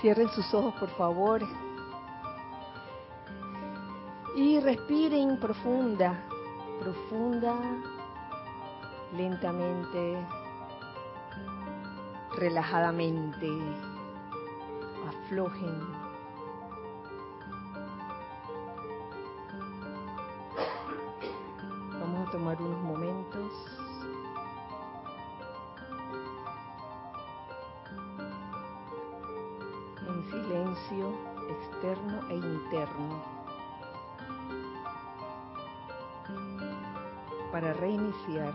Cierren sus ojos, por favor. Y respiren profunda, profunda, lentamente, relajadamente. Aflojen. Vamos a tomar unos momentos. Externo e interno. para reiniciar.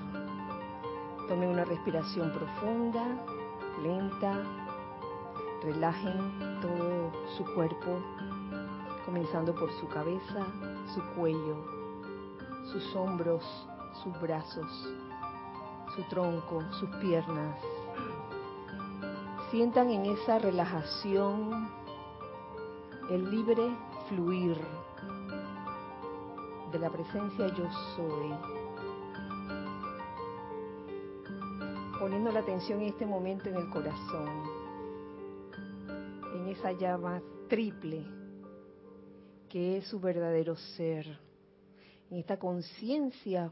Tomen una respiración profunda, lenta. Relajen todo su cuerpo, comenzando por su cabeza, su cuello, sus hombros, sus brazos, su tronco, sus piernas. Sientan en esa relajación el libre fluir de la presencia yo soy poniendo la atención en este momento en el corazón, en esa llama triple que es su verdadero ser. En esta conciencia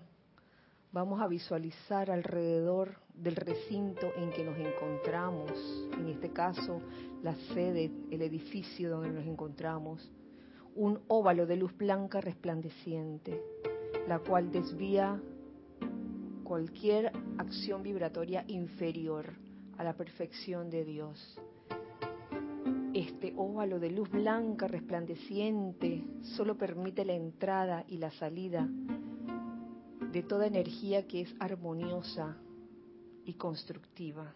vamos a visualizar alrededor del recinto en que nos encontramos, en este caso la sede, el edificio donde nos encontramos, un óvalo de luz blanca resplandeciente, la cual desvía cualquier acción vibratoria inferior a la perfección de Dios. Este óvalo de luz blanca resplandeciente solo permite la entrada y la salida de toda energía que es armoniosa y constructiva.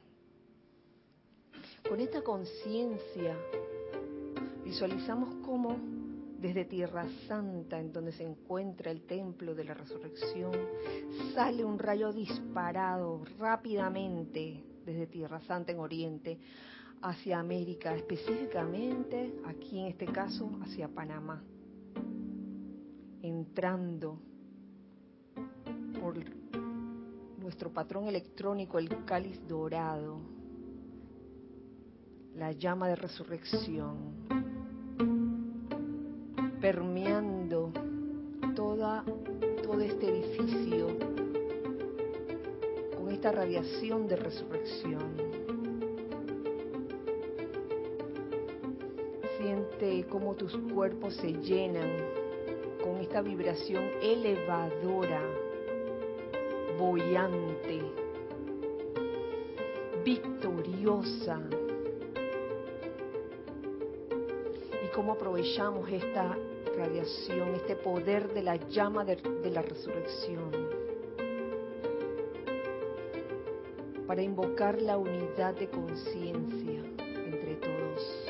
Con esta conciencia visualizamos cómo desde Tierra Santa, en donde se encuentra el templo de la resurrección, sale un rayo disparado rápidamente desde Tierra Santa en Oriente hacia América, específicamente aquí en este caso hacia Panamá, entrando por nuestro patrón electrónico, el cáliz dorado, la llama de resurrección permeando toda, todo este edificio con esta radiación de resurrección. Siente cómo tus cuerpos se llenan con esta vibración elevadora, bollante, victoriosa. Y cómo aprovechamos esta radiación, este poder de la llama de, de la resurrección, para invocar la unidad de conciencia entre todos.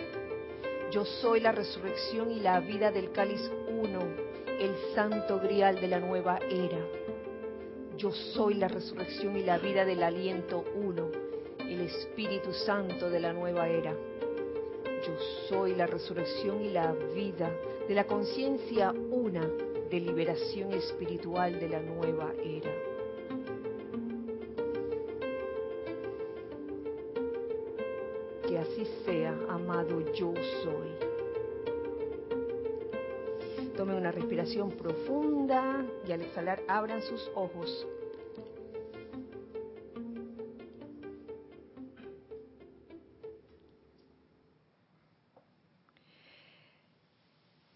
Yo soy la resurrección y la vida del cáliz uno, el santo grial de la nueva era. Yo soy la resurrección y la vida del aliento uno, el Espíritu Santo de la nueva era. Yo soy la resurrección y la vida de la conciencia una de liberación espiritual de la nueva era. Que así sea, amado yo soy. Respiración profunda y al exhalar abran sus ojos.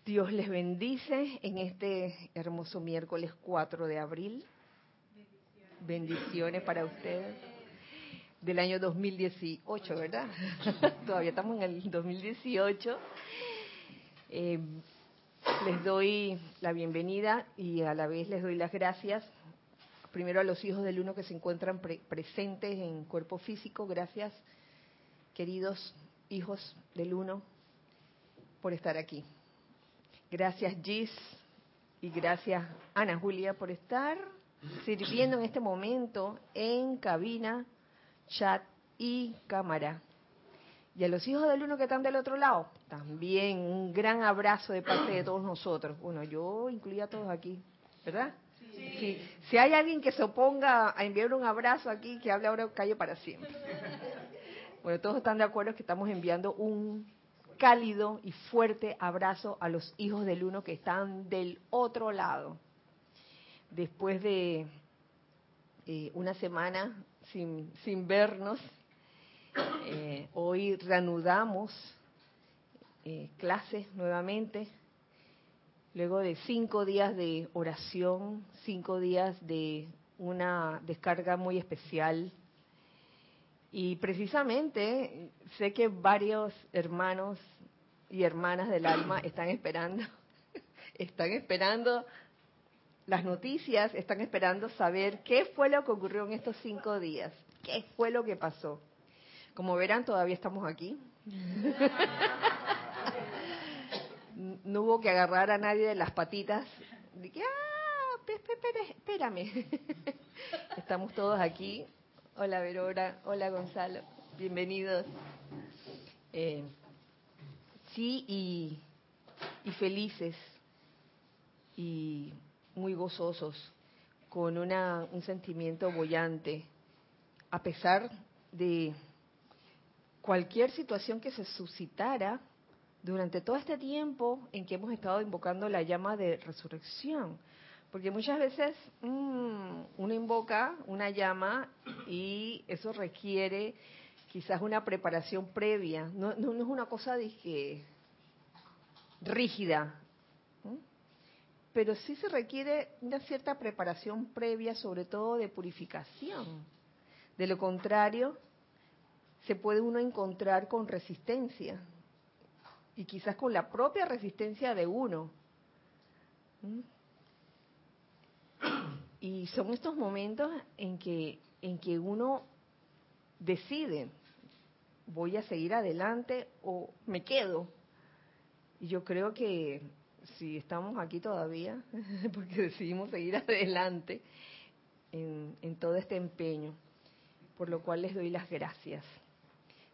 Dios les bendice en este hermoso miércoles 4 de abril. Bendiciones, para ustedes. Del año 2018, ¿verdad? Todavía estamos en el 2018. Eh, les doy la bienvenida y a la vez les doy las gracias. Primero a los hijos del uno que se encuentran presentes en cuerpo físico. Gracias, queridos hijos del uno, por estar aquí. Gracias Gis y gracias Ana Julia por estar sirviendo en este momento en cabina, chat y cámara. Y a los hijos del uno que están del otro lado, también un gran abrazo de parte de todos nosotros. Bueno, yo incluía a todos aquí, ¿verdad? Sí. Si hay alguien que se oponga a enviar un abrazo aquí, que hable ahora calle para siempre. Bueno, todos están de acuerdo que estamos enviando un cálido y fuerte abrazo a los hijos del uno que están del otro lado. Después de eh, una semana sin, sin vernos, eh, hoy reanudamos eh, clases nuevamente, luego de cinco días de oración, cinco días de una descarga muy especial. Y precisamente sé que varios hermanos y hermanas del alma están esperando, están esperando las noticias, están esperando saber qué fue lo que ocurrió en estos cinco días, qué fue lo que pasó. Como verán, todavía estamos aquí. no hubo que agarrar a nadie de las patitas. De que, ah, espérame. Estamos todos aquí. Hola Verora, hola Gonzalo, bienvenidos. Eh, sí, y, y felices y muy gozosos, con una, un sentimiento bollante, a pesar de cualquier situación que se suscitara durante todo este tiempo en que hemos estado invocando la llama de resurrección. Porque muchas veces mmm, uno invoca una llama y eso requiere quizás una preparación previa. No, no, es una cosa dije, rígida, pero sí se requiere una cierta preparación previa, sobre todo de purificación. De lo contrario, se puede uno encontrar con resistencia y quizás con la propia resistencia de uno. ¿Mm? Y son estos momentos en que en que uno decide voy a seguir adelante o me quedo. Y yo creo que si estamos aquí todavía, porque decidimos seguir adelante en, en todo este empeño, por lo cual les doy las gracias.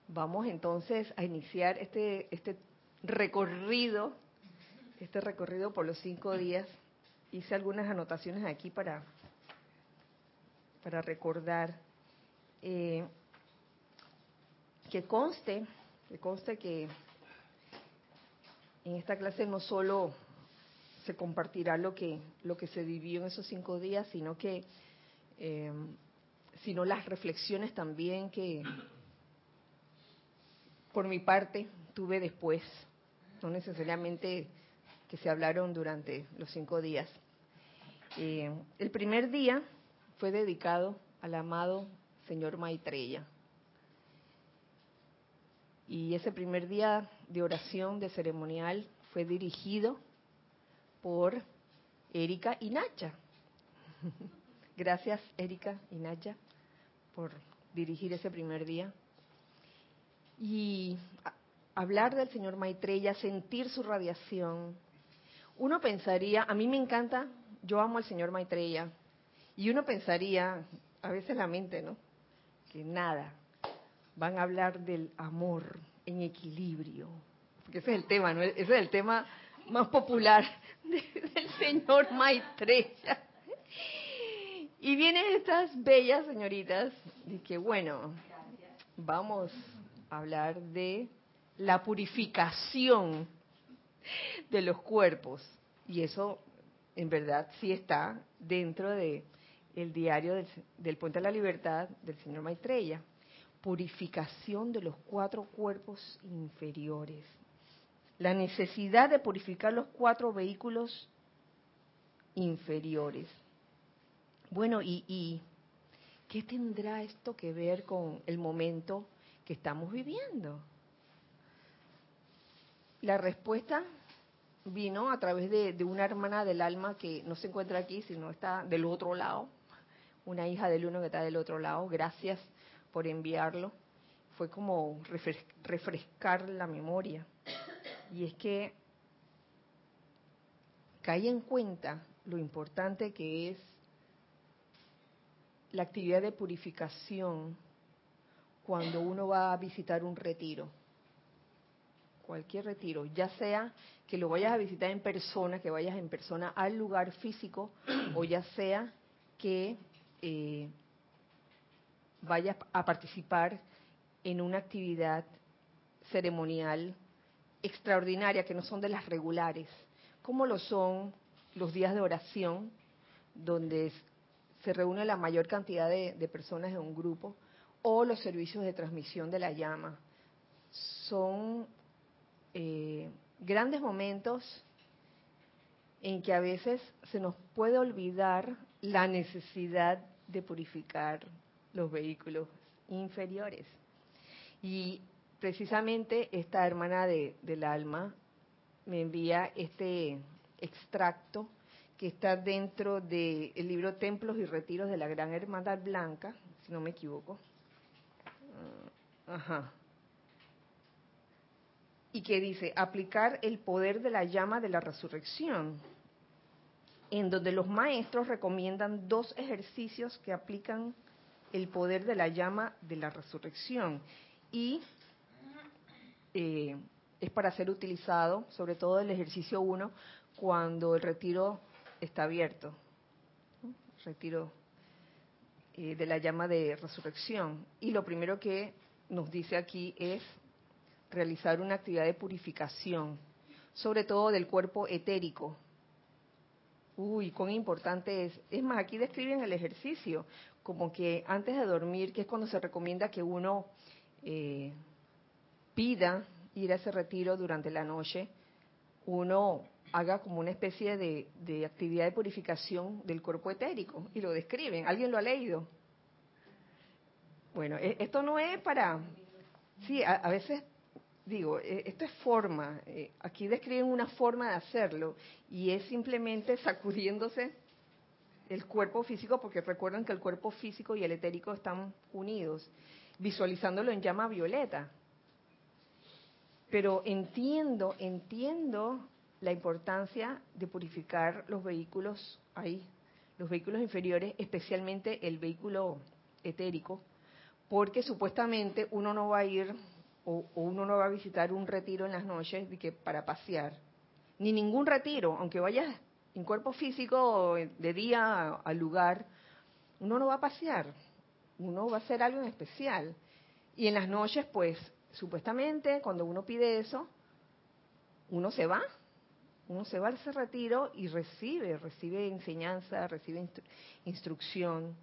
Vamos entonces a iniciar este, este recorrido, este recorrido por los cinco días. Hice algunas anotaciones aquí para, para recordar. Eh, que conste, que conste que en esta clase no solo se compartirá lo que lo que se vivió en esos cinco días, sino que eh, sino las reflexiones también que por mi parte tuve después, no necesariamente que se hablaron durante los cinco días. Eh, el primer día fue dedicado al amado señor Maitreya. Y ese primer día de oración, de ceremonial, fue dirigido por Erika y Nacha. Gracias, Erika y Nacha, por dirigir ese primer día y hablar del señor Maitreya, sentir su radiación, uno pensaría, a mí me encanta, yo amo al señor Maitreya, y uno pensaría, a veces la mente, ¿no? Que nada, van a hablar del amor en equilibrio, porque ese es el tema, ¿no? Ese es el tema más popular del señor Maitreya. Y vienen estas bellas señoritas de que, bueno, vamos hablar de la purificación de los cuerpos. Y eso en verdad sí está dentro de el diario del, del Puente de la Libertad del señor Maitreya. Purificación de los cuatro cuerpos inferiores. La necesidad de purificar los cuatro vehículos inferiores. Bueno, y, y ¿qué tendrá esto que ver con el momento que estamos viviendo? La respuesta vino a través de, una hermana del alma que no se encuentra aquí, sino está del otro lado, una hija del uno que está del otro lado. Gracias por enviarlo. Fue como refrescar la memoria. Y es que cae en cuenta lo importante que es la actividad de purificación cuando uno va a visitar un retiro, cualquier retiro, ya sea que lo vayas a visitar en persona, que vayas en persona al lugar físico, o ya sea que eh, vayas a participar en una actividad ceremonial extraordinarias que no son de las regulares, como lo son los días de oración, donde se reúne la mayor cantidad de, personas en un grupo, o los servicios de transmisión de la llama. Son eh, grandes momentos en que a veces se nos puede olvidar la necesidad de purificar los vehículos inferiores. Y precisamente esta hermana de, del alma me envía este extracto que está dentro del libro Templos y Retiros de la Gran Hermandad Blanca, si no me equivoco. Ah, ajá. Y que dice, aplicar el poder de la llama de la resurrección, en donde los maestros recomiendan dos ejercicios que aplican el poder de la llama de la resurrección. Y eh, es para ser utilizado, sobre todo el ejercicio 1, cuando el retiro está abierto. Retiro eh, de la llama de resurrección. Y lo primero que nos dice aquí es realizar una actividad de purificación, sobre todo del cuerpo etérico. Uy, cuán importante es. Es más, aquí describen el ejercicio, como que antes de dormir, que es cuando se recomienda que uno eh, pida ir a ese retiro durante la noche, uno haga como una especie de, actividad de purificación del cuerpo etérico y lo describen. ¿Alguien lo ha leído? Bueno, e, esto no es para... Sí, a, veces digo, e, esto es forma. Eh, aquí describen una forma de hacerlo y es simplemente sacudiéndose el cuerpo físico, porque recuerdan que el cuerpo físico y el etérico están unidos, visualizándolo en llama violeta. Pero entiendo, entiendo la importancia de purificar los vehículos ahí, los vehículos inferiores, especialmente el vehículo etérico, porque supuestamente uno no va a ir o, uno no va a visitar un retiro en las noches de que para pasear, ni ningún retiro, aunque vayas en cuerpo físico de día al lugar, uno no va a pasear, uno va a hacer algo en especial. Y en las noches, pues, supuestamente, cuando uno pide eso, uno se va, uno se va a ese retiro y recibe, recibe enseñanza, recibe instrucción.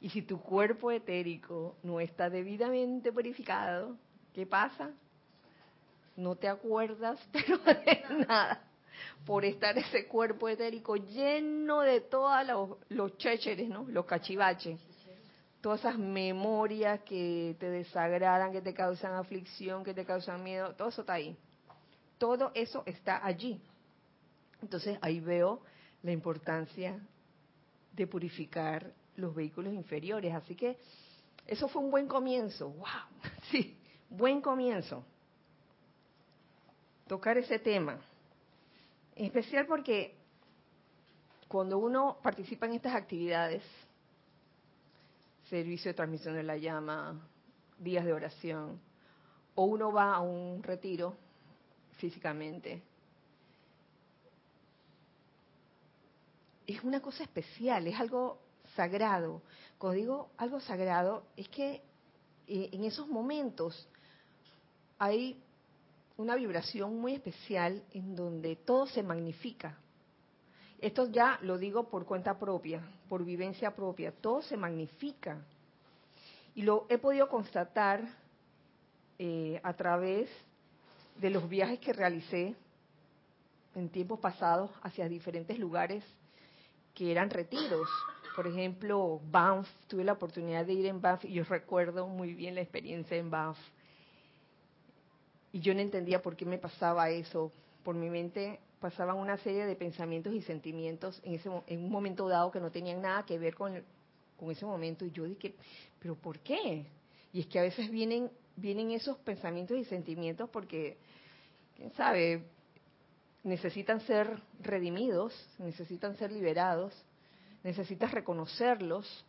Y si tu cuerpo etérico no está debidamente purificado, ¿qué pasa? No te acuerdas, pero de nada, por estar ese cuerpo etérico lleno de todos los, los chécheres, ¿no? Los cachivaches todas esas memorias que te desagradan, que te causan aflicción, que te causan miedo, todo eso está ahí. Todo eso está allí. Entonces ahí veo la importancia de purificar los vehículos inferiores. Así que eso fue un buen comienzo. ¡Wow! Sí, buen comienzo. Tocar ese tema. En especial porque cuando uno participa en estas actividades, servicio de transmisión de la llama, días de oración, o uno va a un retiro físicamente. Es una cosa especial, es algo sagrado. Cuando digo algo sagrado, es que eh, en esos momentos hay una vibración muy especial en donde todo se magnifica. Esto ya lo digo por cuenta propia, por vivencia propia, todo se magnifica. Y lo he podido constatar eh, a través de los viajes que realicé en tiempos pasados hacia diferentes lugares que eran retiros. Por ejemplo, Banff, tuve la oportunidad de ir en Banff y yo recuerdo muy bien la experiencia en Banff. Y yo no entendía por qué me pasaba eso. Por mi mente pasaban una serie de pensamientos y sentimientos en, ese, en un momento dado que no tenían nada que ver con, con ese momento. Y yo dije, ¿pero por qué? Y es que a veces vienen, vienen esos pensamientos y sentimientos porque, quién sabe, necesitan ser redimidos, necesitan ser liberados, necesitas reconocerlos.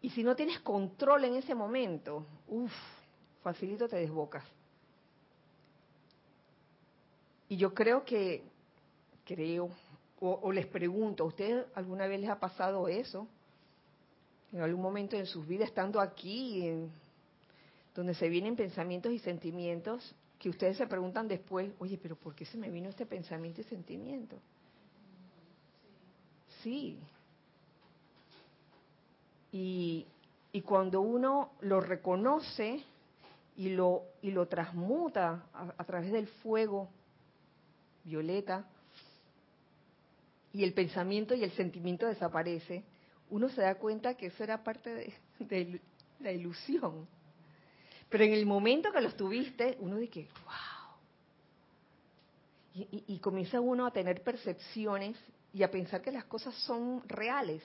Y si no tienes control en ese momento, uff, facilito te desbocas. Y yo creo que, creo, o, les pregunto, ¿a ustedes alguna vez les ha pasado eso? En algún momento de sus vidas, estando aquí, donde se vienen pensamientos y sentimientos que ustedes se preguntan después, oye, pero ¿por qué se me vino este pensamiento y sentimiento? Sí. Y, y cuando uno lo reconoce y lo, y lo transmuta a, través del fuego violeta, y el pensamiento y el sentimiento desaparece, uno se da cuenta que eso era parte de, la ilusión. Pero en el momento que los tuviste, uno dice, wow. Y, comienza uno a tener percepciones y a pensar que las cosas son reales.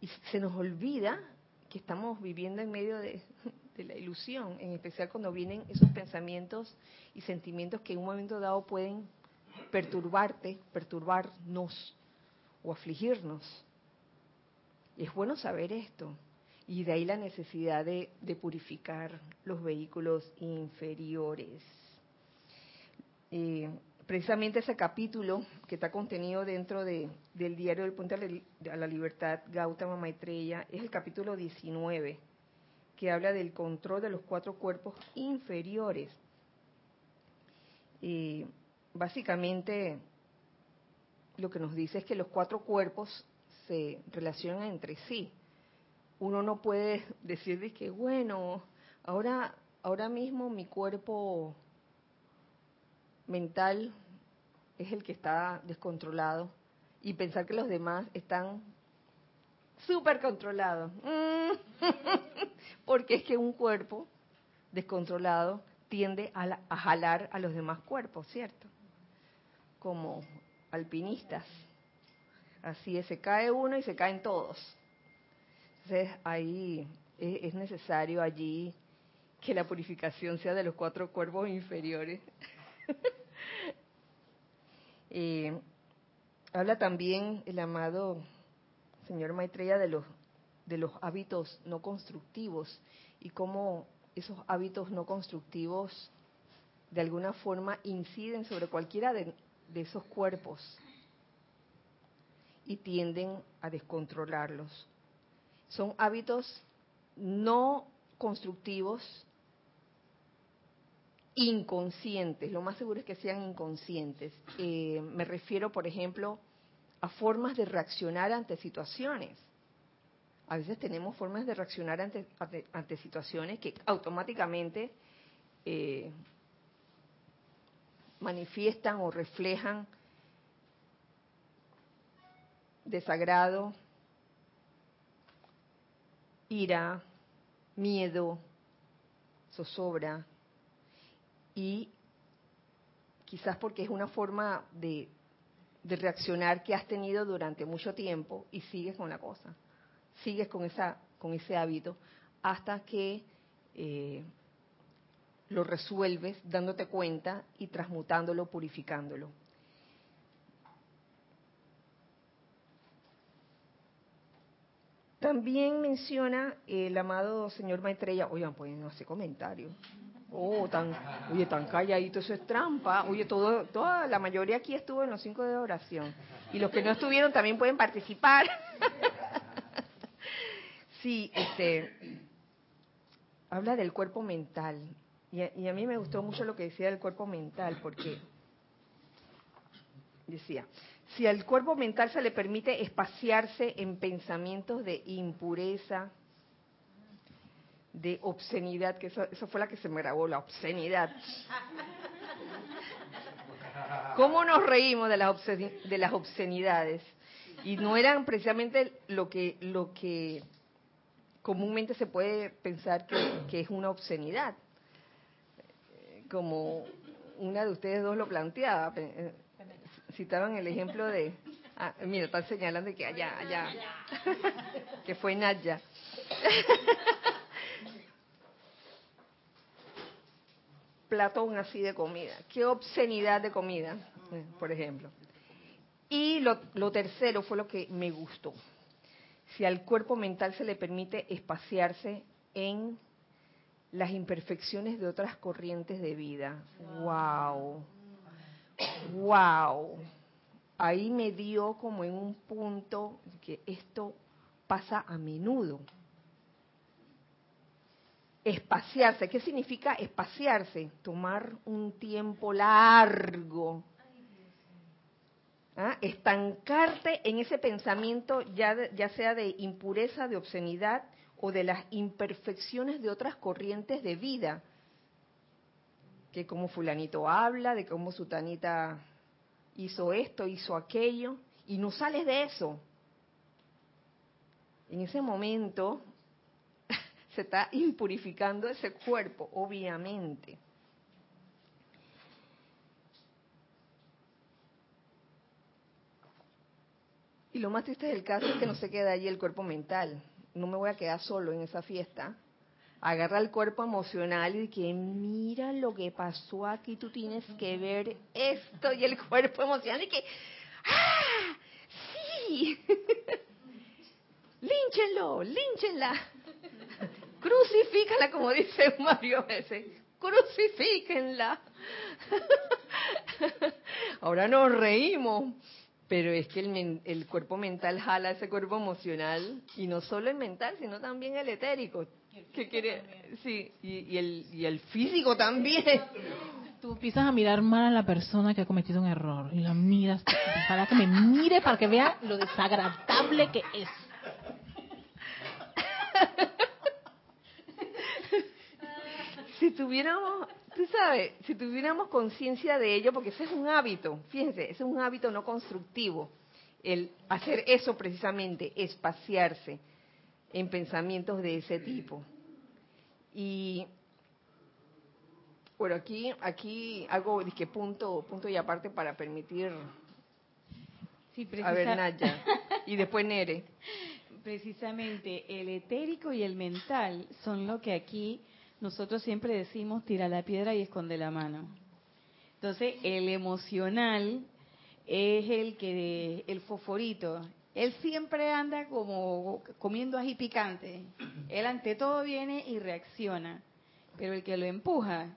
Y se nos olvida que estamos viviendo en medio de, de la ilusión, en especial cuando vienen esos pensamientos y sentimientos que en un momento dado pueden perturbarte, perturbarnos o afligirnos. es bueno saber esto. Y de ahí la necesidad de, purificar los vehículos inferiores. Eh, precisamente ese capítulo que está contenido dentro de, del diario del Puente a la Libertad, Gautama Maitreya, es el capítulo 19, que habla del control de los cuatro cuerpos inferiores. Eh, básicamente lo que nos dice es que los cuatro cuerpos se relacionan entre sí. Uno no puede decir de que, bueno, ahora, ahora mismo mi cuerpo mental es el que está descontrolado y pensar que los demás están súper controlados. Porque es que un cuerpo descontrolado tiende a, a jalar a los demás cuerpos, ¿cierto? como alpinistas. Así es, se cae uno y se caen todos. Entonces ahí es necesario allí que la purificación sea de los cuatro cuerpos inferiores. Eh, habla también el amado señor Maitreya de los de los hábitos no constructivos y cómo esos hábitos no constructivos de alguna forma inciden sobre cualquiera de, esos cuerpos y tienden a descontrolarlos. Son hábitos no constructivos, inconscientes. Lo más seguro es que sean inconscientes. Eh, me refiero, por ejemplo, a formas de reaccionar ante situaciones. A veces tenemos formas de reaccionar ante, ante, situaciones que automáticamente eh, manifiestan o reflejan desagrado, ira, miedo, zozobra y quizás porque es una forma de, de, reaccionar que has tenido durante mucho tiempo y sigues con la cosa, sigues con esa con ese hábito hasta que eh, lo resuelves dándote cuenta y transmutándolo, purificándolo. También menciona el amado señor Maitreya, oigan, pues no hace comentario. Oh, tan, oye, tan calladito, eso es trampa. Oye, todo, toda la mayoría aquí estuvo en los cinco de oración. Y los que no estuvieron también pueden participar. sí, este, habla del cuerpo mental. Y a, mí me gustó mucho lo que decía del cuerpo mental, porque decía, si al cuerpo mental se le permite espaciarse en pensamientos de impureza, de obscenidad, que eso, fue la que se me grabó, la obscenidad. ¿Cómo nos reímos de las, de las obscenidades? Y no eran precisamente lo que, lo que comúnmente se puede pensar que es una obscenidad como una de ustedes dos lo planteaba, eh, citaban el ejemplo de, ah, mira, están señalando que allá, allá, que fue Naya. Platón así de comida, qué obscenidad de comida, por ejemplo. Y lo, lo tercero fue lo que me gustó. Si al cuerpo mental se le permite espaciarse en las imperfecciones de otras corrientes de vida. Wow. Wow. Ahí me dio como en un punto que esto pasa a menudo. Espaciarse. ¿Qué significa espaciarse? Tomar un tiempo largo. ¿Ah? Estancarte en ese pensamiento, ya, ya sea de impureza, de obscenidad o de las imperfecciones de otras corrientes de vida. Que como fulanito habla, de cómo sutanita hizo esto, hizo aquello, y no sales de eso. En ese momento se está impurificando ese cuerpo, obviamente. Y lo más triste del caso es que no se queda allí el cuerpo mental. No me voy a quedar solo en esa fiesta. Agarra el cuerpo emocional y que mira lo que pasó aquí, tú tienes que ver esto y el cuerpo emocional y que ¡ah! ¡Sí! ¡Línchenlo! ¡Línchenla! Crucifícala, como dice Mario veces. Crucifíquenla. Ahora nos reímos, pero es que el, el, cuerpo mental jala ese cuerpo emocional, y no solo el mental, sino también el etérico. ¿Qué quiere? Sí, y, y, el, y el físico también. Tú empiezas a mirar mal a la persona que ha cometido un error, y la miras para que me mire, para que vea lo desagradable que es. si tuviéramos, tú sabes, si tuviéramos conciencia de ello, porque ese es un hábito, fíjense, ese es un hábito no constructivo, el hacer eso precisamente, espaciarse en pensamientos de ese tipo. Y bueno, aquí, aquí hago que punto, punto y aparte para permitir sí, a ver Naya y después Nere. Precisamente el etérico y el mental son lo que aquí nosotros siempre decimos tira la piedra y esconde la mano. Entonces, el emocional es el que, el fosforito. Él siempre anda como comiendo ají picante. Él ante todo viene y reacciona. Pero el que lo empuja,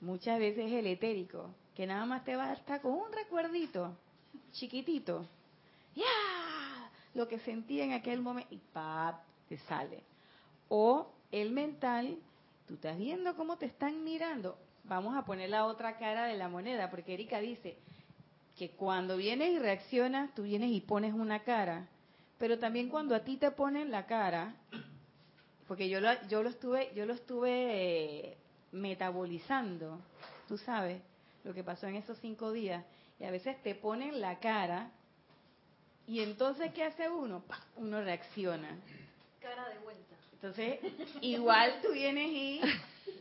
muchas veces es el etérico, que nada más te basta con un recuerdito chiquitito. ¡Ya! Lo que sentí en aquel momento y ¡pap! te sale. O el mental tú estás viendo cómo te están mirando. Vamos a poner la otra cara de la moneda, porque Erika dice que cuando vienes y reaccionas, tú vienes y pones una cara, pero también cuando a ti te ponen la cara, porque yo lo, yo lo estuve, yo lo estuve eh, metabolizando, tú sabes lo que pasó en esos cinco días, y a veces te ponen la cara, y entonces ¿qué hace uno? Uno reacciona. Cara de vuelta. Entonces, igual tú vienes y,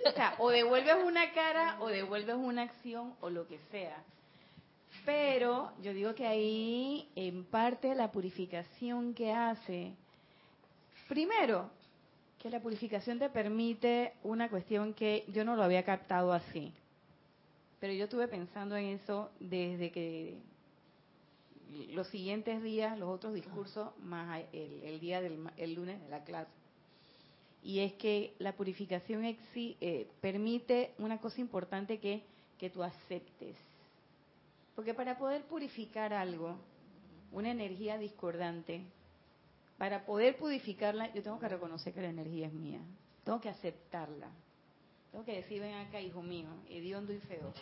o sea, o devuelves una cara o devuelves una acción o lo que sea. Pero yo digo que ahí, en parte, la purificación que hace, primero, que la purificación te permite una cuestión que yo no lo había captado así. Pero yo estuve pensando en eso desde que los siguientes días, los otros discursos, más el, el día del el lunes de la clase y es que la purificación eh, permite una cosa importante que, que tú aceptes. Porque para poder purificar algo, una energía discordante, para poder purificarla, yo tengo que reconocer que la energía es mía. Tengo que aceptarla. Tengo que decir, ven acá, hijo mío, hediondo y feo,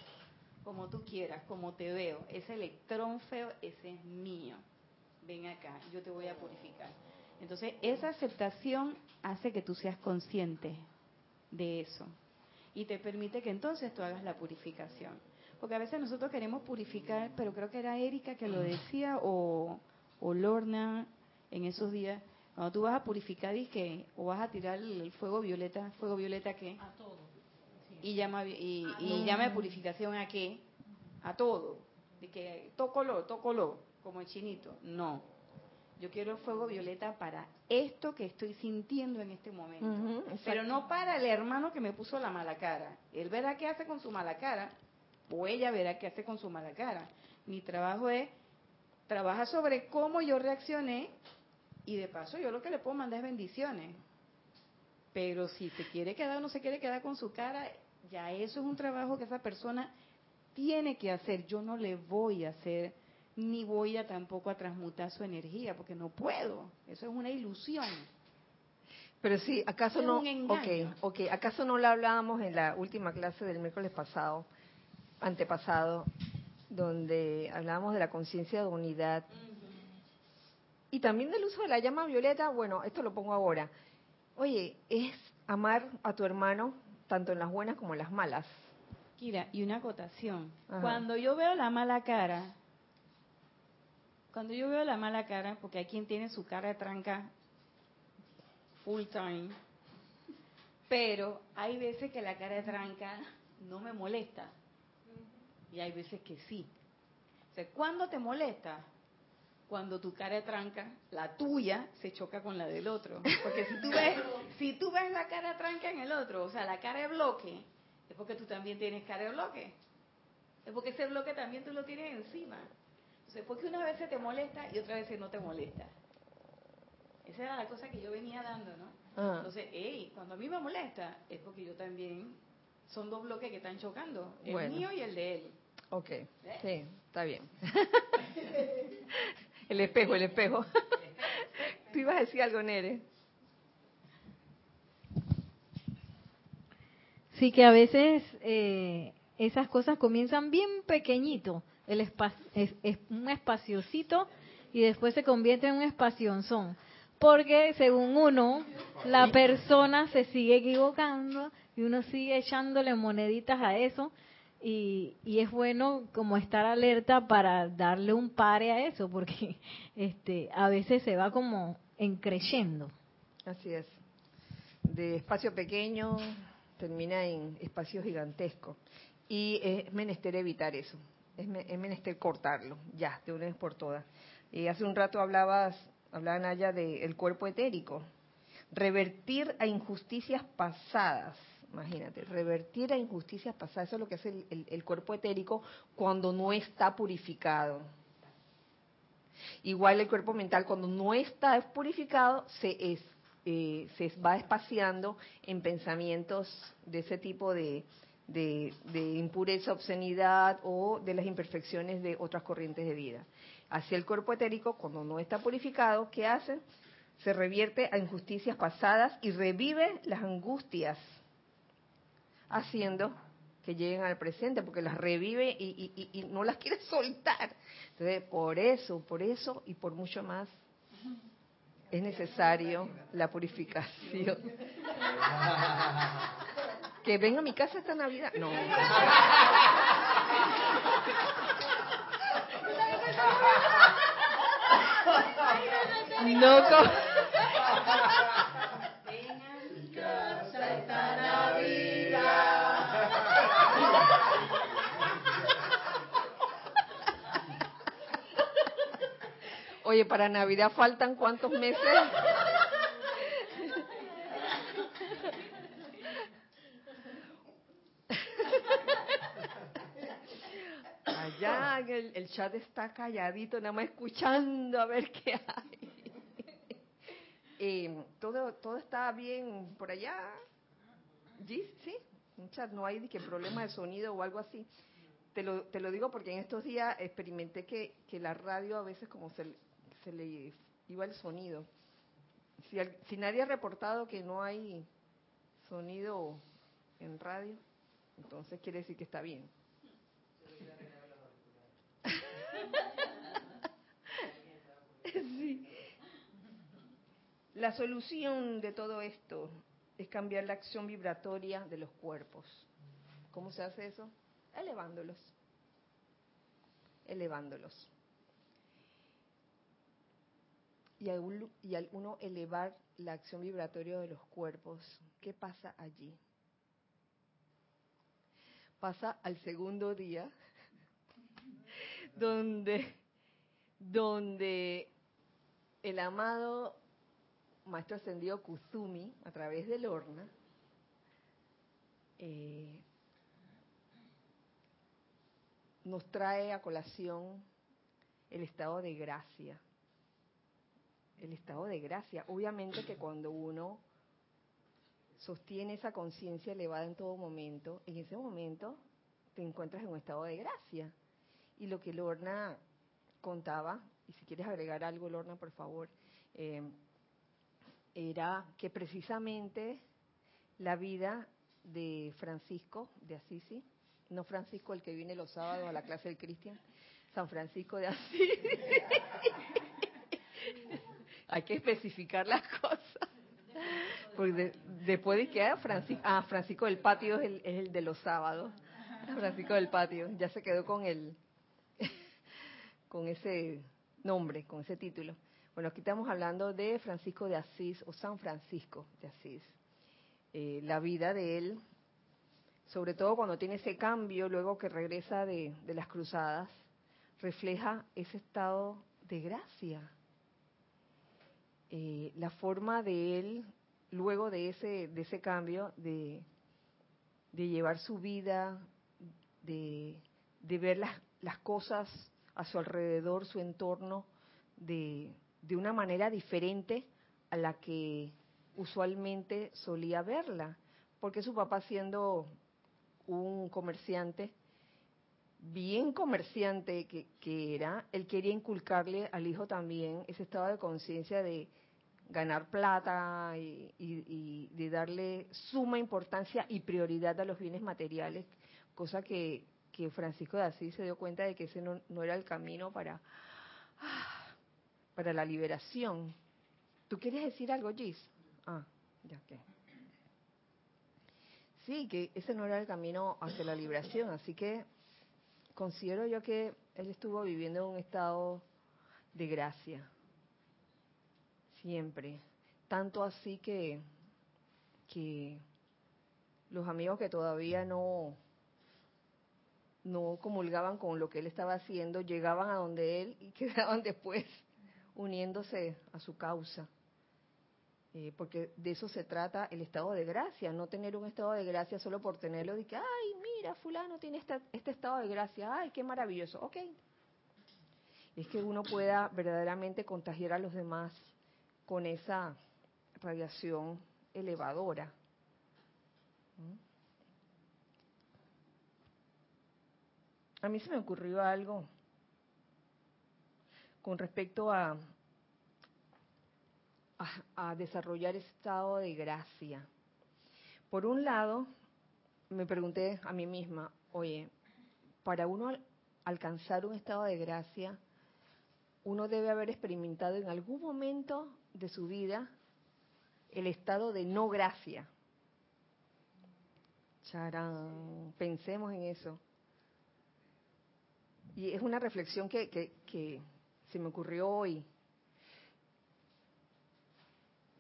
como tú quieras, como te veo. Ese electrón feo, ese es mío. Ven acá, yo te voy a purificar. Entonces, esa aceptación hace que tú seas consciente de eso y te permite que entonces tú hagas la purificación. Porque a veces nosotros queremos purificar, pero creo que era Erika que lo decía o, o Lorna en esos días. Cuando tú vas a purificar y que o vas a tirar el fuego violeta, fuego violeta qué? A todo. Y llama y, y llama de purificación a qué? A todo. De que tócolo, tócolo, como el chinito. No yo quiero el fuego violeta para esto que estoy sintiendo en este momento. Pero no para el hermano que me puso la mala cara. Él verá qué hace con su mala cara, o ella verá qué hace con su mala cara. Mi trabajo es, trabaja sobre cómo yo reaccioné y de paso yo lo que le puedo mandar es bendiciones. Pero si se quiere quedar o no se quiere quedar con su cara, ya eso es un trabajo que esa persona tiene que hacer. Yo no le voy a hacer ni voy a tampoco a transmutar su energía, porque no puedo. Eso es una ilusión. Pero sí, ¿acaso no? un engaño. Ok, ok, ¿acaso no lo hablábamos en la última clase del miércoles pasado, antepasado, donde hablábamos de la conciencia de unidad? Y también del uso de la llama violeta, bueno, esto lo pongo ahora. Oye, es amar a tu hermano tanto en las buenas como en las malas. Kira, y una acotación. Ajá. Cuando yo veo la mala cara, cuando yo veo la mala cara, porque hay quien tiene su cara de tranca full time, pero hay veces que la cara de tranca no me molesta y hay veces que sí. O sea, ¿cuándo te molesta? Cuando tu cara de tranca, la tuya, se choca con la del otro. Porque si tú ves, si tú ves la cara de tranca en el otro, o sea, la cara de bloque, es porque tú también tienes cara de bloque. Es porque ese bloque también tú lo tienes encima. Entonces, porque una vez se te molesta y otra vez no te molesta. Esa era la cosa que yo venía dando, ¿no? Ah. Entonces, hey, cuando a mí me molesta, es porque yo también, son dos bloques que están chocando, el Bueno. mío y el de él. Ok, sí, está bien. el espejo, el espejo. Tú ibas a decir algo, Nere. Sí, que a veces eh, esas cosas comienzan bien pequeñito, el es, un espaciocito y después se convierte en un espacionzón. Porque según uno, la persona se sigue equivocando y uno sigue echándole moneditas a eso y, y es bueno como estar alerta para darle un pare a eso porque este a veces se va como encreyendo. Así es. De espacio pequeño termina en espacio gigantesco. Y es menester evitar eso. Es, me- es menester cortarlo, ya, de una vez por todas. Y hace un rato hablabas, hablaban allá del cuerpo etérico. Revertir a injusticias pasadas. Imagínate, revertir a injusticias pasadas. Eso es lo que hace el- el- el cuerpo etérico cuando no está purificado. Igual el cuerpo mental, cuando no está purificado, se, es, eh, se va espaciando en pensamientos de ese tipo de, de, impureza, obscenidad o de las imperfecciones de otras corrientes de vida. Hacia el cuerpo etérico, cuando no está purificado, ¿qué hace? Se revierte a injusticias pasadas y revive las angustias, haciendo que lleguen al presente, porque las revive y- y- y no las quiere soltar. Entonces, por eso, por eso y por mucho más, es necesario la purificación. Que venga a mi casa esta Navidad. No. No. co- Oye, para Navidad faltan cuántos meses? El, chat está calladito, nada más escuchando a ver qué hay. Eh, todo, todo está bien por allá. Gis, ¿Sí? En chat no hay que problema de sonido o algo así. Te lo, te lo digo porque en estos días experimenté que, que la radio a veces como se, se le iba el sonido. Si, si nadie ha reportado que no hay sonido en radio, entonces quiere decir que está bien. Sí. La solución de todo esto es cambiar la acción vibratoria de los cuerpos. ¿Cómo se hace eso? Elevándolos. Elevándolos. Y al, y al uno elevar la acción vibratoria de los cuerpos, ¿qué pasa allí? Pasa al segundo día, donde, donde el amado Maestro Ascendido Kuzumi, a través del Lorna, eh, nos trae a colación el estado de gracia. El estado de gracia. Obviamente que cuando uno sostiene esa conciencia elevada en todo momento, en ese momento te encuentras en un estado de gracia. Y lo que Lorna contaba, y si quieres agregar algo, Lorna, por favor, eh, era que precisamente la vida de Francisco de Asisi, no Francisco el que viene los sábados a la clase del Cristian, San Francisco de Asís. Hay que especificar las cosas. Porque después de que ah, Francisco, ah, Francisco del Patio es el, es el de los sábados. Francisco del Patio, ya se quedó con el con ese nombre, con ese título. Bueno, aquí estamos hablando de Francisco de Asís o San Francisco de Asís. Eh, la vida de él, sobre todo cuando tiene ese cambio, luego que regresa de, las cruzadas, refleja ese estado de gracia. Eh, la forma de él, luego de ese, de ese cambio, de, de llevar su vida, de, de ver las, las cosas a su alrededor, su entorno, de, de una manera diferente a la que usualmente solía verla, porque su papá siendo un comerciante, bien comerciante que, que, era, él quería inculcarle al hijo también ese estado de conciencia de ganar plata y, y, y, de darle suma importancia y prioridad a los bienes materiales, cosa que, que Francisco de Asís se dio cuenta de que ese no, no era el camino para, para la liberación. ¿Tú quieres decir algo, Gis? Ah, ya que. Sí, que ese no era el camino hacia la liberación, así que considero yo que él estuvo viviendo en un estado de gracia, siempre. Tanto así que, que los amigos que todavía no, no comulgaban con lo que él estaba haciendo, llegaban a donde él y quedaban después uniéndose a su causa. Eh, porque de eso se trata el estado de gracia, no tener un estado de gracia solo por tenerlo, de que, ay, mira, fulano tiene este, este estado de gracia, ay, qué maravilloso, ok. Es que uno pueda verdaderamente contagiar a los demás con esa radiación elevadora. ¿Mm? A mí se me ocurrió algo con respecto a, a, a desarrollar estado de gracia. Por un lado, me pregunté a mí misma, oye, para uno alcanzar un estado de gracia, uno debe haber experimentado en algún momento de su vida el estado de no gracia. Charán, pensemos en eso. Y es una reflexión que, se me ocurrió hoy.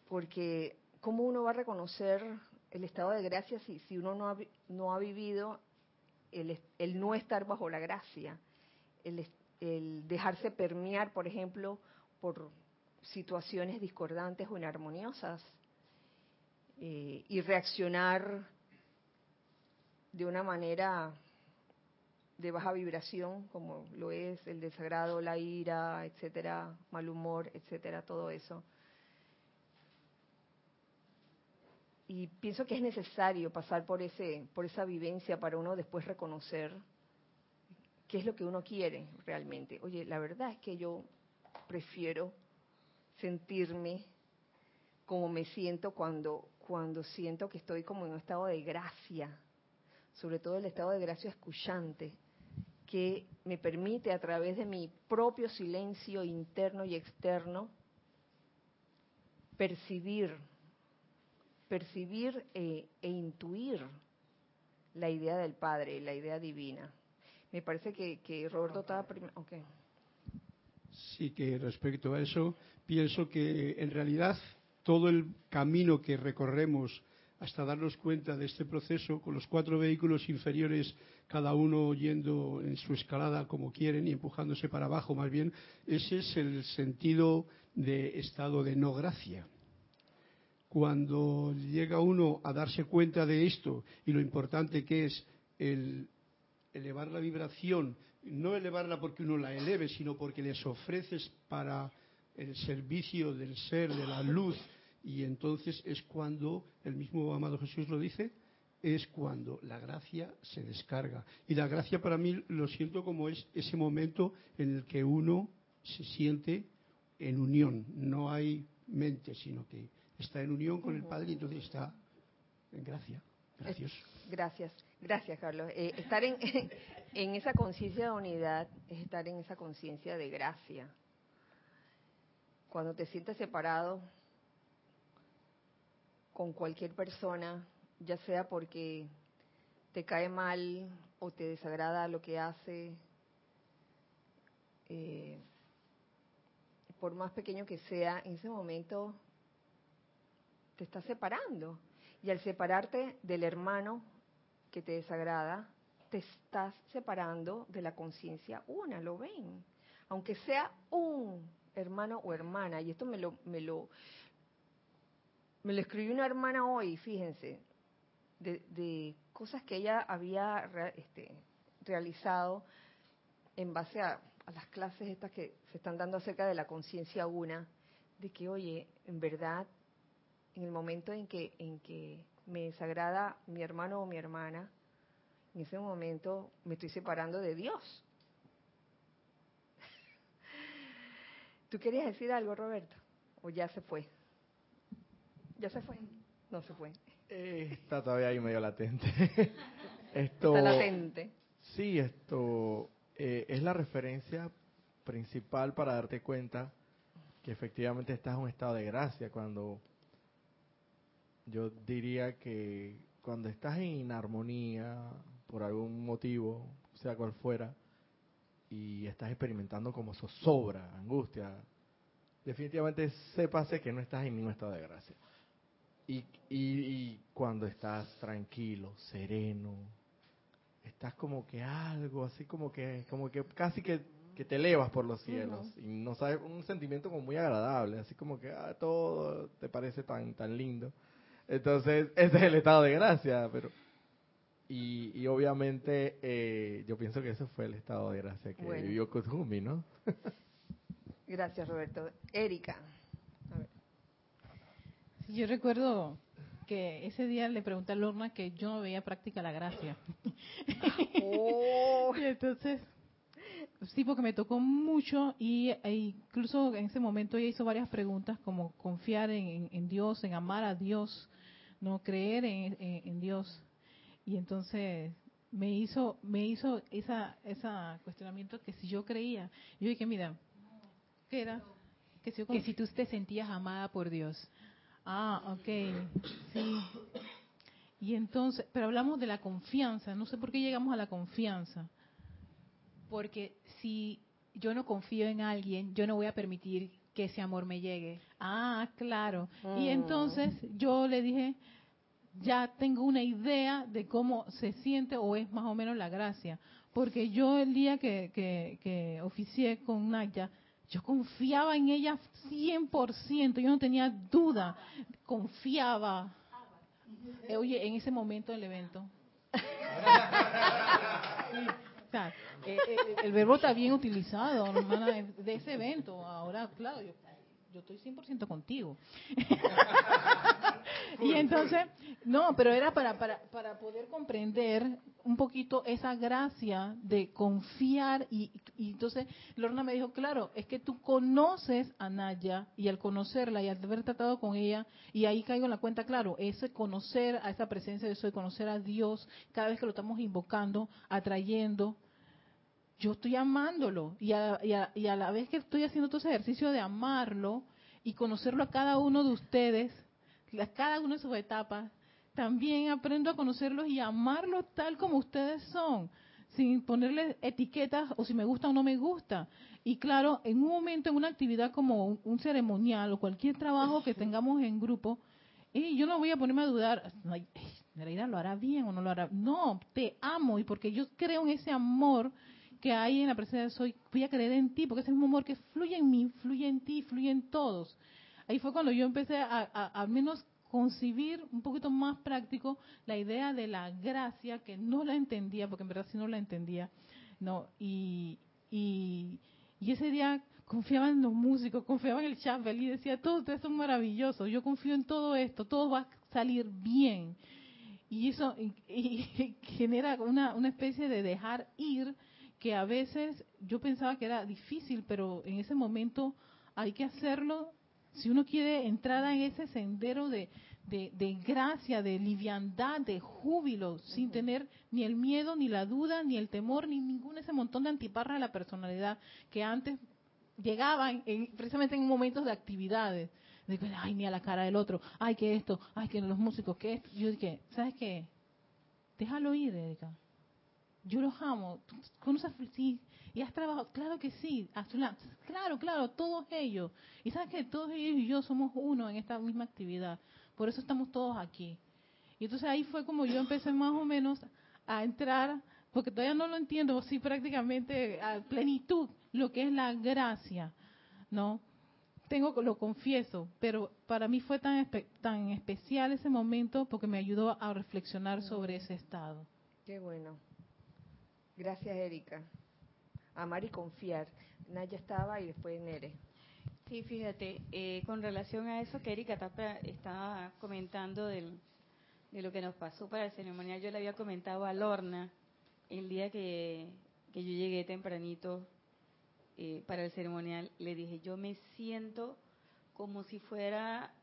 Porque, ¿cómo uno va a reconocer el estado de gracia si, uno no ha, no ha vivido el, no estar bajo la gracia? El, el dejarse permear, por ejemplo, por situaciones discordantes o inarmoniosas eh, y reaccionar de una manera de baja vibración, como lo es el desagrado, la ira, etcétera, mal humor, etcétera, todo eso. Y pienso que es necesario pasar por ese, por esa vivencia para uno después reconocer qué es lo que uno quiere realmente. Oye, la verdad es que yo prefiero sentirme como me siento cuando cuando siento que estoy como en un estado de gracia, sobre todo el estado de gracia escuchante, que me permite a través de mi propio silencio interno y externo percibir, percibir e, e intuir la idea del Padre, la idea divina. Me parece que, que Roberto estaba primero. Okay. Sí, que respecto a eso, pienso que en realidad todo el camino que recorremos hasta darnos cuenta de este proceso, con los cuatro vehículos inferiores, cada uno yendo en su escalada como quieren y empujándose para abajo más bien, ese es el sentido de estado de no gracia. Cuando llega uno a darse cuenta de esto y lo importante que es el elevar la vibración, no elevarla porque uno la eleve, sino porque les ofreces para el servicio del ser, de la luz, y entonces es cuando, el mismo amado Jesús lo dice, es cuando la gracia se descarga. Y la gracia para mí lo siento como es ese momento en el que uno se siente en unión. No hay mente, sino que está en unión con el Padre y entonces está en gracia. Gracias. Gracias, gracias Carlos. Eh, estar en, en esa conciencia de unidad es estar en esa conciencia de gracia. Cuando te sientes separado con cualquier persona, ya sea porque te cae mal o te desagrada lo que hace, eh, por más pequeño que sea, en ese momento te estás separando. Y al separarte del hermano que te desagrada, te estás separando de la conciencia una, ¿lo ven? Aunque sea un hermano o hermana, y esto me lo, me lo, me lo escribió una hermana hoy, fíjense, de, cosas que ella había este, realizado en base a, a, las clases estas que se están dando acerca de la conciencia una, de que, oye, en verdad, en el momento en que, en que me desagrada mi hermano o mi hermana, en ese momento me estoy separando de Dios. ¿Tú querías decir algo, Roberto? ¿O ya se fue? ¿Ya se fue? No se fue. Eh, está todavía ahí medio latente. esto, está latente. Sí, esto eh, es la referencia principal para darte cuenta que efectivamente estás en un estado de gracia cuando yo diría que cuando estás en armonía por algún motivo, sea cual fuera, y estás experimentando como zozobra, angustia, definitivamente sépase que no estás en ningún estado de gracia. Y, y, cuando estás tranquilo, sereno, estás como que algo, así como que, como que casi que, que te elevas por los cielos y no sabes, un sentimiento como muy agradable, así como que ah, todo te parece tan, tan lindo. Entonces, ese es el estado de gracia, pero y, y obviamente eh, yo pienso que ese fue el estado de gracia que vivió Kuzumi, ¿no? Gracias, Roberto. Erika. Yo recuerdo que ese día le pregunté a Lorna que yo no veía práctica la gracia. Oh. y entonces, sí, porque me tocó mucho y e incluso en ese momento ella hizo varias preguntas como confiar en, Dios, en amar a Dios, no creer en, en, Dios. Y entonces me hizo me hizo esa esa cuestionamiento que si yo creía, yo dije, mira, ¿qué era? Que si, que si tú te sentías amada por Dios. Ah, ok, sí. Y entonces, pero hablamos de la confianza, no sé por qué llegamos a la confianza. Porque si yo no confío en alguien, yo no voy a permitir que ese amor me llegue. Ah, claro. Y mm. entonces yo le dije, ya tengo una idea de cómo se siente o es más o menos la gracia. Porque yo el día que, que, que oficié con Naya, yo confiaba en ella 100%, yo no tenía duda, confiaba. Eh, oye, en ese momento del evento. Eh, eh, el verbo está bien utilizado, hermana, de ese evento. Ahora, claro, yo yo estoy 100% contigo. y entonces, no, pero era para, para, para poder comprender un poquito esa gracia de confiar y, y, entonces Lorna me dijo, claro, es que tú conoces a Naya y al conocerla y al haber tratado con ella, y ahí caigo en la cuenta, claro, ese conocer a esa presencia de soy, conocer a Dios, cada vez que lo estamos invocando, atrayendo, yo estoy amándolo y a, y, a, la vez que estoy haciendo todo ese ejercicio de amarlo y conocerlo a cada uno de ustedes, a cada una de sus etapas, también aprendo a conocerlos y a amarlos tal como ustedes son, sin ponerle etiquetas o si me gusta o no me gusta. Y claro, en un momento, en una actividad como un, ceremonial o cualquier trabajo que tengamos en grupo, y yo no voy a ponerme a dudar, Nereida lo hará bien o no lo hará. No, te amo y porque yo creo en ese amor que hay en la presencia de soy, voy a creer en ti, porque es el mismo amor que fluye en mí, fluye en ti, fluye en todos. Ahí fue cuando yo empecé a, al menos concibir un poquito más práctico la idea de la gracia, que no la entendía, porque en verdad sí no la entendía, no, y, y, ese día confiaba en los músicos, confiaba en el Chapel y decía, todos ustedes son maravillosos, yo confío en todo esto, todo va a salir bien. Y eso y genera una, una especie de dejar ir que a veces yo pensaba que era difícil, pero en ese momento hay que hacerlo Si uno quiere entrar en ese sendero de, de, de gracia, de liviandad, de júbilo, sin tener ni el miedo, ni la duda, ni el temor, ni ningún ese montón de antiparras de la personalidad que antes llegaban en, precisamente en momentos de actividades. De que, ay, ni a la cara del otro, ay, que esto, ay, que los músicos, que esto. Yo dije, ¿sabes qué? Déjalo ir, Erika. Yo los amo. Conoces, sí, y has trabajado, claro que sí, claro, claro, todos ellos. Y sabes que todos ellos y yo somos uno en esta misma actividad. Por eso estamos todos aquí. Y entonces ahí fue como yo empecé más o menos a entrar, porque todavía no lo entiendo, sí prácticamente a plenitud, lo que es la gracia, ¿no? Tengo, lo confieso, pero para mí fue tan, tan especial ese momento porque me ayudó a reflexionar sobre ese estado. Qué bueno. Gracias, Erika. Amar y confiar. Naya estaba y después Nere. Sí, fíjate, eh, con relación a eso que Erika estaba comentando del, de lo que nos pasó para el ceremonial, yo le había comentado a Lorna el día que, que yo llegué tempranito eh, para el ceremonial, le dije, yo me siento como si fuera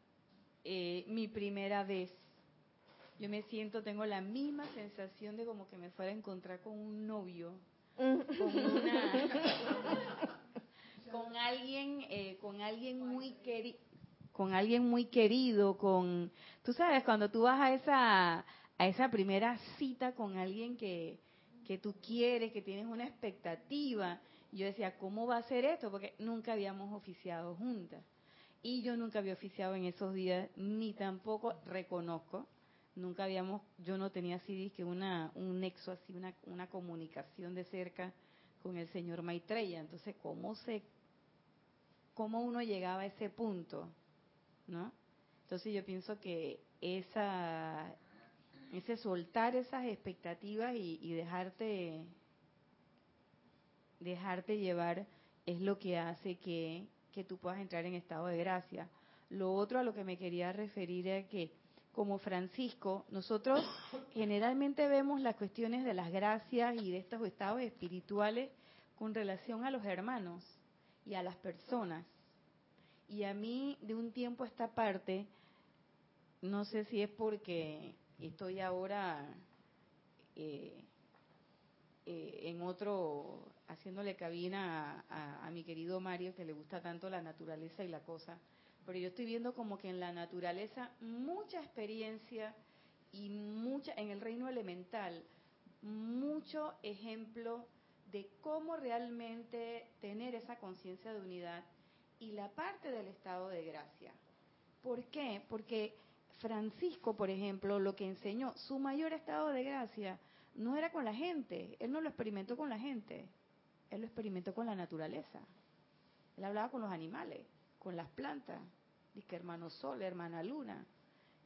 eh, mi primera vez. Yo me siento, tengo la misma sensación de como que me fuera a encontrar con un novio, con una con alguien eh, con alguien muy querido con alguien muy querido con tú sabes cuando tú vas a esa a esa primera cita con alguien que que tú quieres que tienes una expectativa yo decía cómo va a ser esto porque nunca habíamos oficiado juntas. Y yo nunca había oficiado en esos días ni tampoco reconozco nunca habíamos yo no tenía así que una un nexo así una una comunicación de cerca con el señor Maitreya entonces cómo se cómo uno llegaba a ese punto, ¿no? Entonces yo pienso que esa, ese soltar esas expectativas y, y dejarte, dejarte llevar es lo que hace que, que tú puedas entrar en estado de gracia. Lo otro a lo que me quería referir es que como Francisco, nosotros generalmente vemos las cuestiones de las gracias y de estos estados espirituales con relación a los hermanos y a las personas. Y a mí, de un tiempo a esta parte, no sé si es porque estoy ahora eh, eh, en otro, haciéndole cabina a, mi querido Mario, que le gusta tanto la naturaleza y la cosa, pero yo estoy viendo como que en la naturaleza mucha experiencia y mucha, en el reino elemental, mucho ejemplo de cómo realmente tener esa conciencia de unidad y la parte del estado de gracia. ¿Por qué? Porque Francisco, por ejemplo, lo que enseñó, su mayor estado de gracia no era con la gente, él no lo experimentó con la gente, él lo experimentó con la naturaleza. Él hablaba con los animales, con las plantas, dice hermano sol, hermana luna.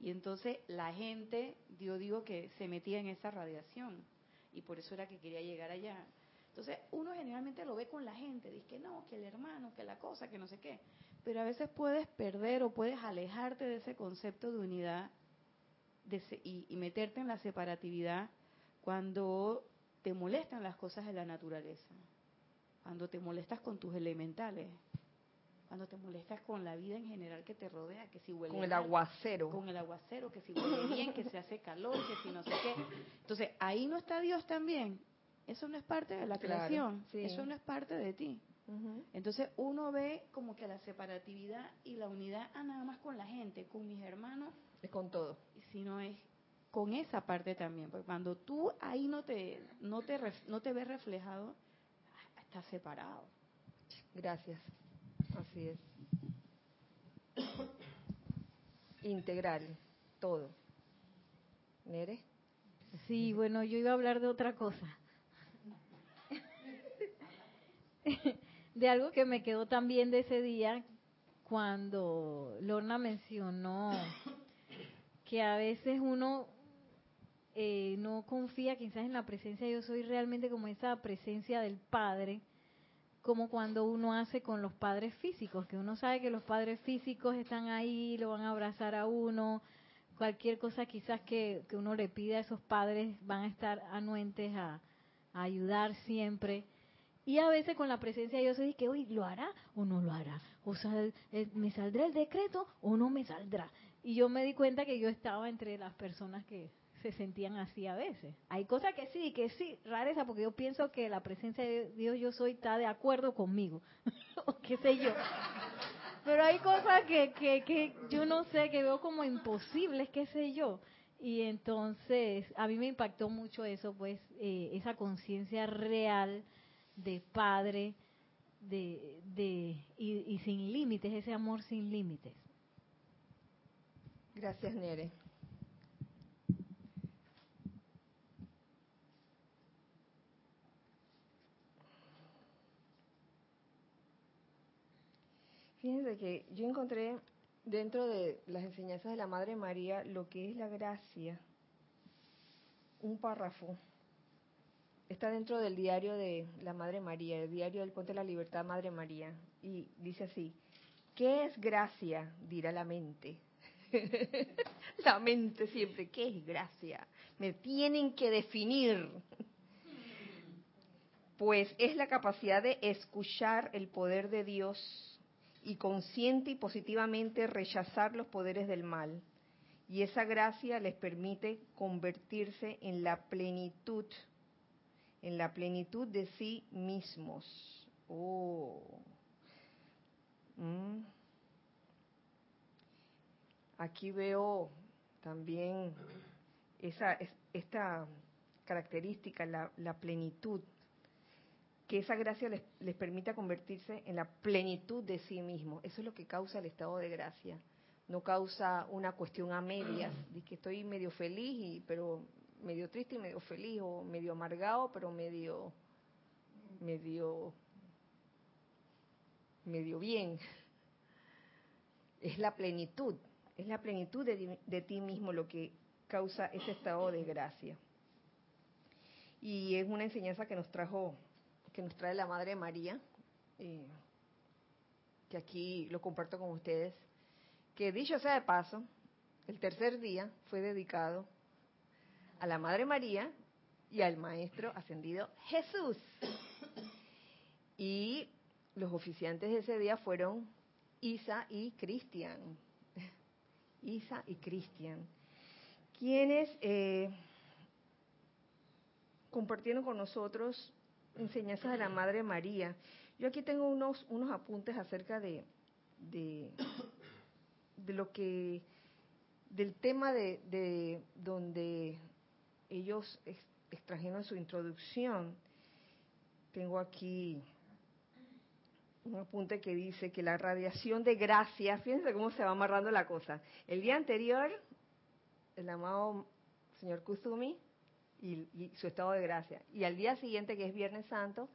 Y entonces la gente, yo digo que se metía en esa radiación y por eso era que quería llegar allá. Entonces, uno generalmente lo ve con la gente, dice que no, que el hermano, que la cosa, que no sé qué. Pero a veces puedes perder o puedes alejarte de ese concepto de unidad de se, y, y, meterte en la separatividad cuando te molestan las cosas de la naturaleza, cuando te molestas con tus elementales, cuando te molestas con la vida en general que te rodea, que si huele con el mal, aguacero, con el aguacero, que si huele bien, que se hace calor, que si no sé qué. Entonces, ahí no está Dios también. Eso no es parte de la Claro, creación, sí. eso no es parte de ti. Entonces uno ve como que la separatividad y la unidad ah, nada más con la gente, con mis hermanos, es con todo. sino es con esa parte también. Porque cuando tú ahí no te, no te, ref- no te ves reflejado, estás separado. Gracias. Así es. Integral, todo. ¿Nere? Sí, bueno, yo iba a hablar de otra cosa. de algo que me quedó también de ese día cuando Lorna mencionó que a veces uno eh, no confía quizás en la presencia yo soy realmente como esa presencia del Padre, como cuando uno hace con los padres físicos, que uno sabe que los padres físicos están ahí, lo van a abrazar a uno, cualquier cosa quizás que, que uno le pida a esos padres van a estar anuentes a, a ayudar siempre. Y a veces con la presencia yo sé que hoy lo hará o no lo hará. O sal, me saldrá el decreto o no me saldrá. Y yo me di cuenta que yo estaba entre las personas que se sentían así a veces. Hay cosas que sí, que sí, rareza, porque yo pienso que la presencia de Dios yo soy está de acuerdo conmigo, qué sé yo. Pero hay cosas que, que, que yo no sé, que veo como imposibles, qué sé yo. Y entonces a mí me impactó mucho eso, pues, eh, esa conciencia real de padre, de, de y, y sin límites, ese amor sin límites. Gracias, Nere. Fíjense que yo encontré dentro de las enseñanzas de la Madre María lo que es la gracia, un párrafo. Está dentro del diario de la Madre María, el diario del Ponte de la Libertad Madre María. Y dice así, ¿qué es gracia? Dirá la mente. la mente siempre, ¿qué es gracia? Me tienen que definir. Pues es la capacidad de escuchar el poder de Dios y consciente y positivamente rechazar los poderes del mal. Y esa gracia les permite convertirse en la plenitud, en la plenitud de sí mismos. Oh. Mm. Aquí veo también esa, esta característica, la, la plenitud que esa gracia les, les, permita convertirse en la plenitud de sí mismo. Eso es lo que causa el estado de gracia. No causa una cuestión a medias, de que estoy medio feliz, y, pero medio triste y medio feliz, o medio amargado, pero medio, medio, medio bien. Es la plenitud, es la plenitud de, de ti mismo lo que causa ese estado de gracia. Y es una enseñanza que nos trajo que nos trae la Madre María, eh, que aquí lo comparto con ustedes, que dicho sea de paso, el tercer día fue dedicado a la Madre María y al Maestro Ascendido Jesús. Y los oficiantes de ese día fueron Isa y Cristian. Isa y Cristian, quienes eh, compartieron con nosotros enseñanzas de la Madre María. Yo aquí tengo unos, unos apuntes acerca de, de, de lo que, del tema de, de donde ellos extrajeron su introducción. Tengo aquí un apunte que dice que la radiación de gracia, fíjense cómo se va amarrando la cosa. El día anterior, el amado señor Kusumi y, su estado de gracia. Y al día siguiente, que es Viernes Santo,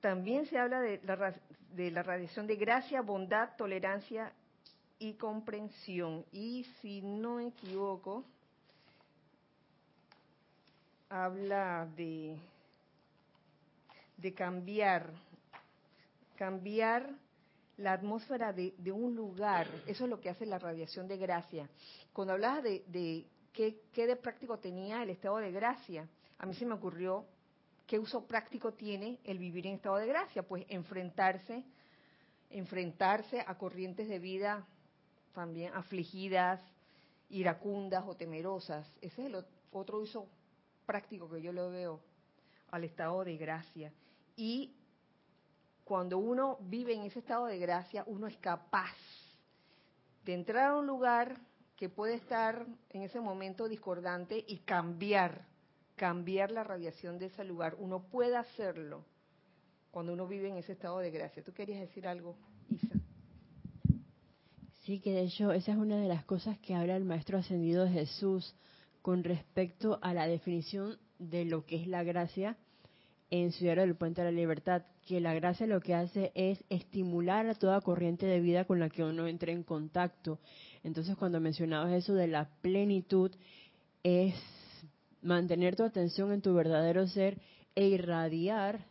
también se habla de la, radiación de gracia, bondad, tolerancia y comprensión. Y si no me equivoco, habla de, de cambiar, cambiar la atmósfera de, de, un lugar. Eso es lo que hace la radiación de gracia. Cuando hablas de ¿qué, de práctico tenía el estado de gracia? A mí se me ocurrió, ¿qué uso práctico tiene el vivir en estado de gracia? Pues enfrentarse, enfrentarse a corrientes de vida también afligidas, iracundas o temerosas. Ese es el otro uso práctico que yo le veo al estado de gracia. Y cuando uno vive en ese estado de gracia, uno es capaz de entrar a un lugar que puede estar en ese momento discordante y cambiar, cambiar la radiación de ese lugar. Uno puede hacerlo cuando uno vive en ese estado de gracia. ¿Tú querías decir algo, Isa? Sí, que de hecho esa es una de las cosas que habla el Maestro Ascendido Jesús con respecto a la definición de lo que es la gracia en Ciudad del Puente de la Libertad, que la gracia lo que hace es estimular a toda corriente de vida con la que uno entre en contacto. Entonces, cuando mencionabas eso de la plenitud, es mantener tu atención en tu verdadero ser e irradiar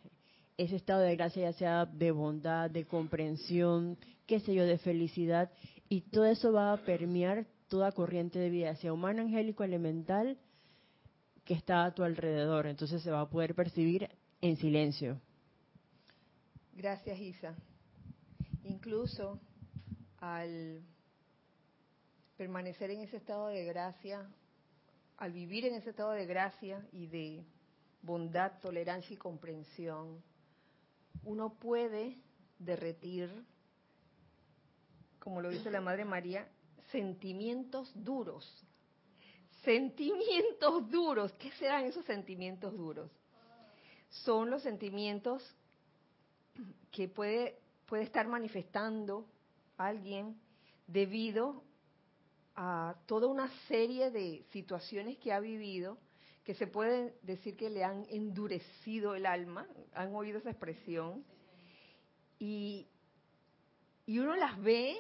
ese estado de gracia, ya sea de bondad, de comprensión, qué sé yo, de felicidad, y todo eso va a permear toda corriente de vida, sea humano, angélico, elemental, que está a tu alrededor. Entonces se va a poder percibir en silencio. Gracias, Isa. Incluso al permanecer en ese estado de gracia, al vivir en ese estado de gracia y de bondad, tolerancia y comprensión, uno puede derretir, como lo dice la Madre María, sentimientos duros. Sentimientos duros. ¿Qué serán esos sentimientos duros? Son los sentimientos que puede, puede estar manifestando alguien debido a toda una serie de situaciones que ha vivido que se puede decir que le han endurecido el alma, han oído esa expresión, y, y uno las ve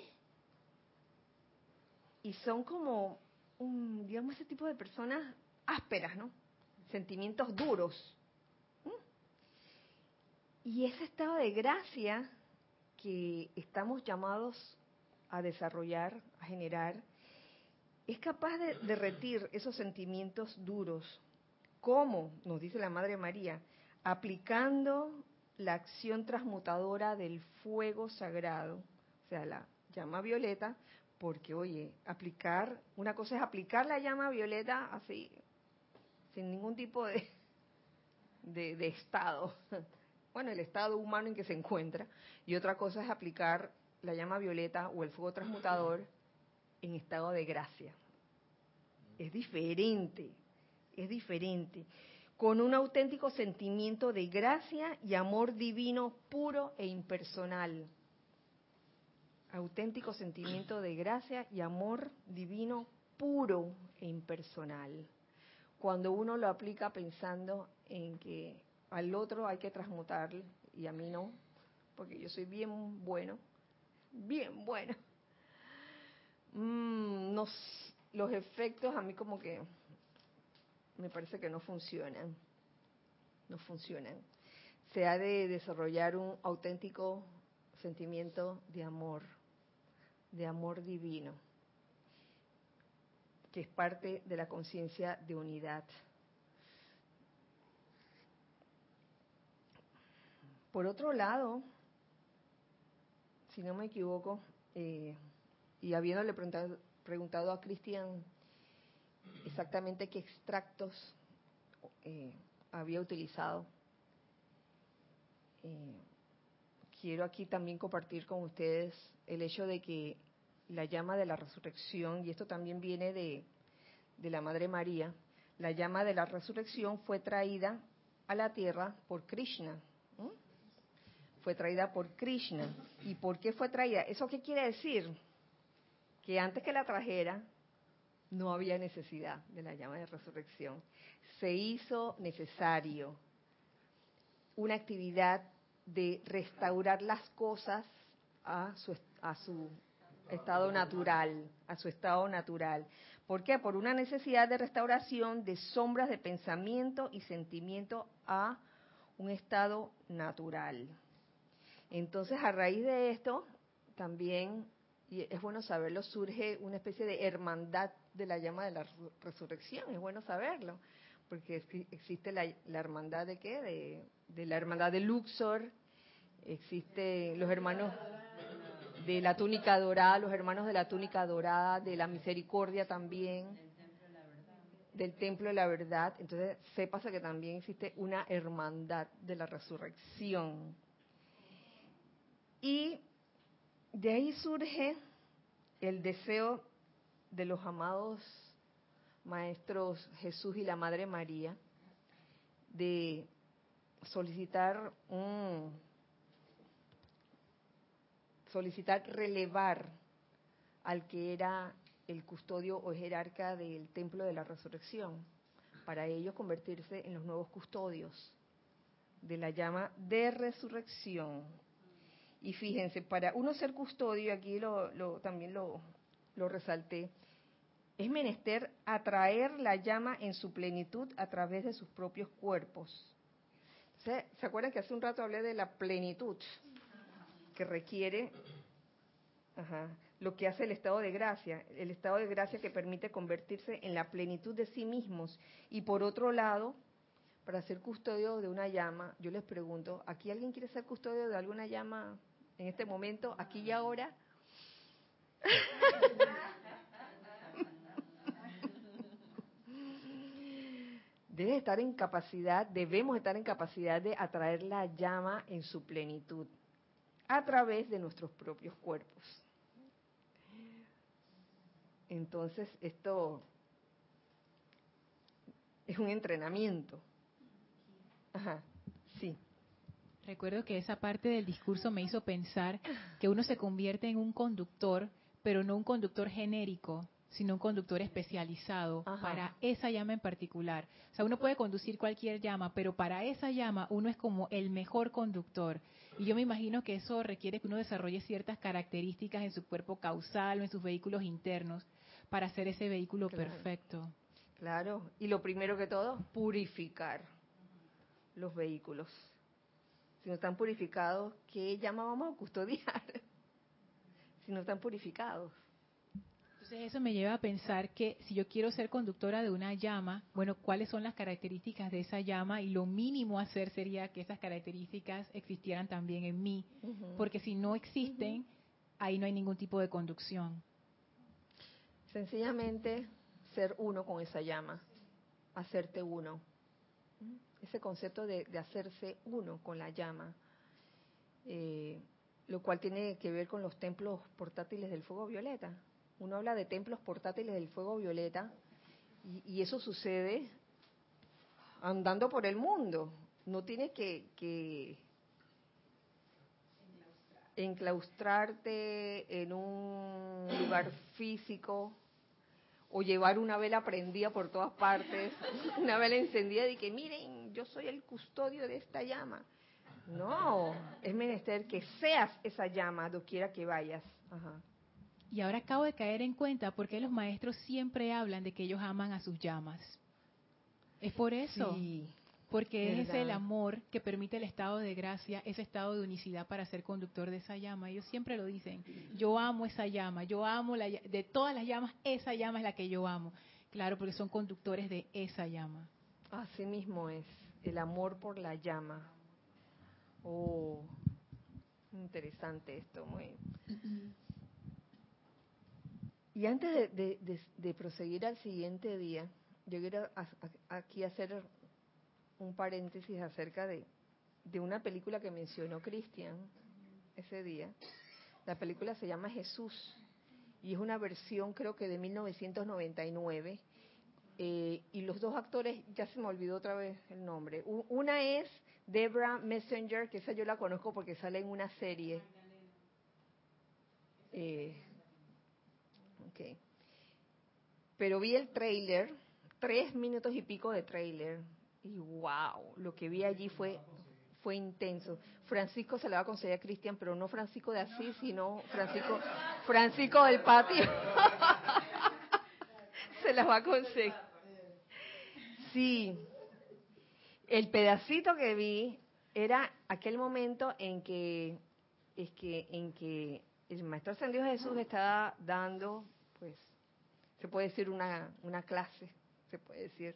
y son como, un, digamos, ese tipo de personas ásperas, ¿no? Sentimientos duros. Y ese estado de gracia que estamos llamados a desarrollar, a generar, es capaz de derretir esos sentimientos duros. ¿Cómo? Nos dice la Madre María, aplicando la acción transmutadora del fuego sagrado, o sea, la llama violeta, porque oye, aplicar, una cosa es aplicar la llama violeta así, sin ningún tipo de, de, de estado, bueno, el estado humano en que se encuentra, y otra cosa es aplicar la llama violeta o el fuego transmutador en estado de gracia. Es diferente, es diferente, con un auténtico sentimiento de gracia y amor divino puro e impersonal. Auténtico sentimiento de gracia y amor divino puro e impersonal. Cuando uno lo aplica pensando en que al otro hay que transmutarle y a mí no, porque yo soy bien bueno, bien bueno. Mm, los efectos a mí como que me parece que no funcionan, no funcionan. Se ha de desarrollar un auténtico sentimiento de amor, de amor divino, que es parte de la conciencia de unidad. Por otro lado, si no me equivoco, eh, y habiéndole preguntado, preguntado a Cristian exactamente qué extractos eh, había utilizado. Eh, quiero aquí también compartir con ustedes el hecho de que la llama de la resurrección, y esto también viene de, de la Madre María, la llama de la resurrección fue traída a la tierra por Krishna. Fue traída por Krishna. ¿Y por qué fue traída? ¿Eso qué quiere decir? Que antes que la trajera, no había necesidad de la llama de resurrección. Se hizo necesario una actividad de restaurar las cosas a su, estado natural, a su estado natural. ¿Por qué? Por una necesidad de restauración de sombras de pensamiento y sentimiento a un estado natural. Entonces, a raíz de esto, también, es bueno saberlo, surge una especie de hermandad de la llama de la resurrección, es bueno saberlo, porque existe la, hermandad de qué, de, de, la hermandad de Luxor, existe los hermanos de la túnica dorada, los hermanos de la túnica dorada, de la misericordia también, del templo de la verdad, entonces sépase que también existe una hermandad de la resurrección. Y de ahí surge el deseo de los amados maestros Jesús y la Madre María de solicitar un solicitar relevar al que era el custodio o jerarca del templo de la resurrección para ellos convertirse en los nuevos custodios de la llama de resurrección y fíjense para uno ser custodio aquí lo, también lo, lo resalté, es menester atraer la llama en su plenitud a través de sus propios cuerpos. ¿Se, acuerdan que hace un rato hablé de la plenitud que requiere lo que hace el estado de gracia? El estado de gracia que permite convertirse en la plenitud de sí mismos y por otro lado, para ser custodio de una llama, yo les pregunto, ¿aquí alguien quiere ser custodio de alguna llama en este momento, aquí y ahora? Debe estar en capacidad, debemos estar en capacidad de atraer la llama en su plenitud a través de nuestros propios cuerpos. Entonces, esto es un entrenamiento. Ajá, sí. Recuerdo que esa parte del discurso me hizo pensar que uno se convierte en un conductor, pero no un conductor genérico, sino un conductor especializado Ajá. para esa llama en particular. O sea, uno puede conducir cualquier llama, pero para esa llama uno es como el mejor conductor. Y yo me imagino que eso requiere que uno desarrolle ciertas características en su cuerpo causal o en sus vehículos internos para hacer ese vehículo Claro. perfecto. Claro, y lo primero que todo, purificar los vehículos. Si no están purificados, ¿qué llama vamos a custodiar? Si no están purificados. Entonces eso me lleva a pensar que si yo quiero ser conductora de una llama, bueno, ¿cuáles son las características de esa llama? Y lo mínimo a hacer sería que esas características existieran también en mí, porque si no existen, ahí no hay ningún tipo de conducción. Sencillamente ser uno con esa llama, hacerte uno. Ese concepto de, hacerse uno con la llama, eh, lo cual tiene que ver con los templos portátiles del fuego violeta. Uno habla de templos portátiles del fuego violeta y, y eso sucede andando por el mundo. No tienes que, que enclaustrarte en un lugar físico o llevar una vela prendida por todas partes, una vela encendida y que miren, yo soy el custodio de esta llama. No, es menester que seas esa llama doquiera que vayas. Ajá. Y ahora acabo de caer en cuenta por qué los maestros siempre hablan de que ellos aman a sus llamas. Es por eso. Sí, Porque es ¿Verdad? el amor que permite el estado de gracia, ese estado de unicidad para ser conductor de esa llama. Ellos siempre lo dicen. Yo amo esa llama, yo amo la, de todas las llamas, esa llama es la que yo amo. Claro, porque son conductores de esa llama. así mismo es, el amor por la llama. Oh, interesante esto, muy. Y antes de, de- proseguir al siguiente día, yo quiero a- a- aquí hacer un paréntesis acerca de, de una película que mencionó Cristian ese día. La película se llama Jesús y es una versión creo que de 1999 eh, y los dos actores, ya se me olvidó otra vez el nombre. Una es Debra Messenger, que esa yo la conozco porque sale en una serie. Eh, ok. Pero vi el trailer, tres minutos y pico de trailer, y wow, lo que vi allí fue fue intenso. Francisco se la va a conseguir a Cristian, pero no Francisco de Asís, sino Francisco Francisco del Patio. se la va a conseguir. Sí. El pedacito que vi era aquel momento en que es que en que el maestro ascendido Jesús estaba dando, pues, se puede decir una, una clase, se puede decir,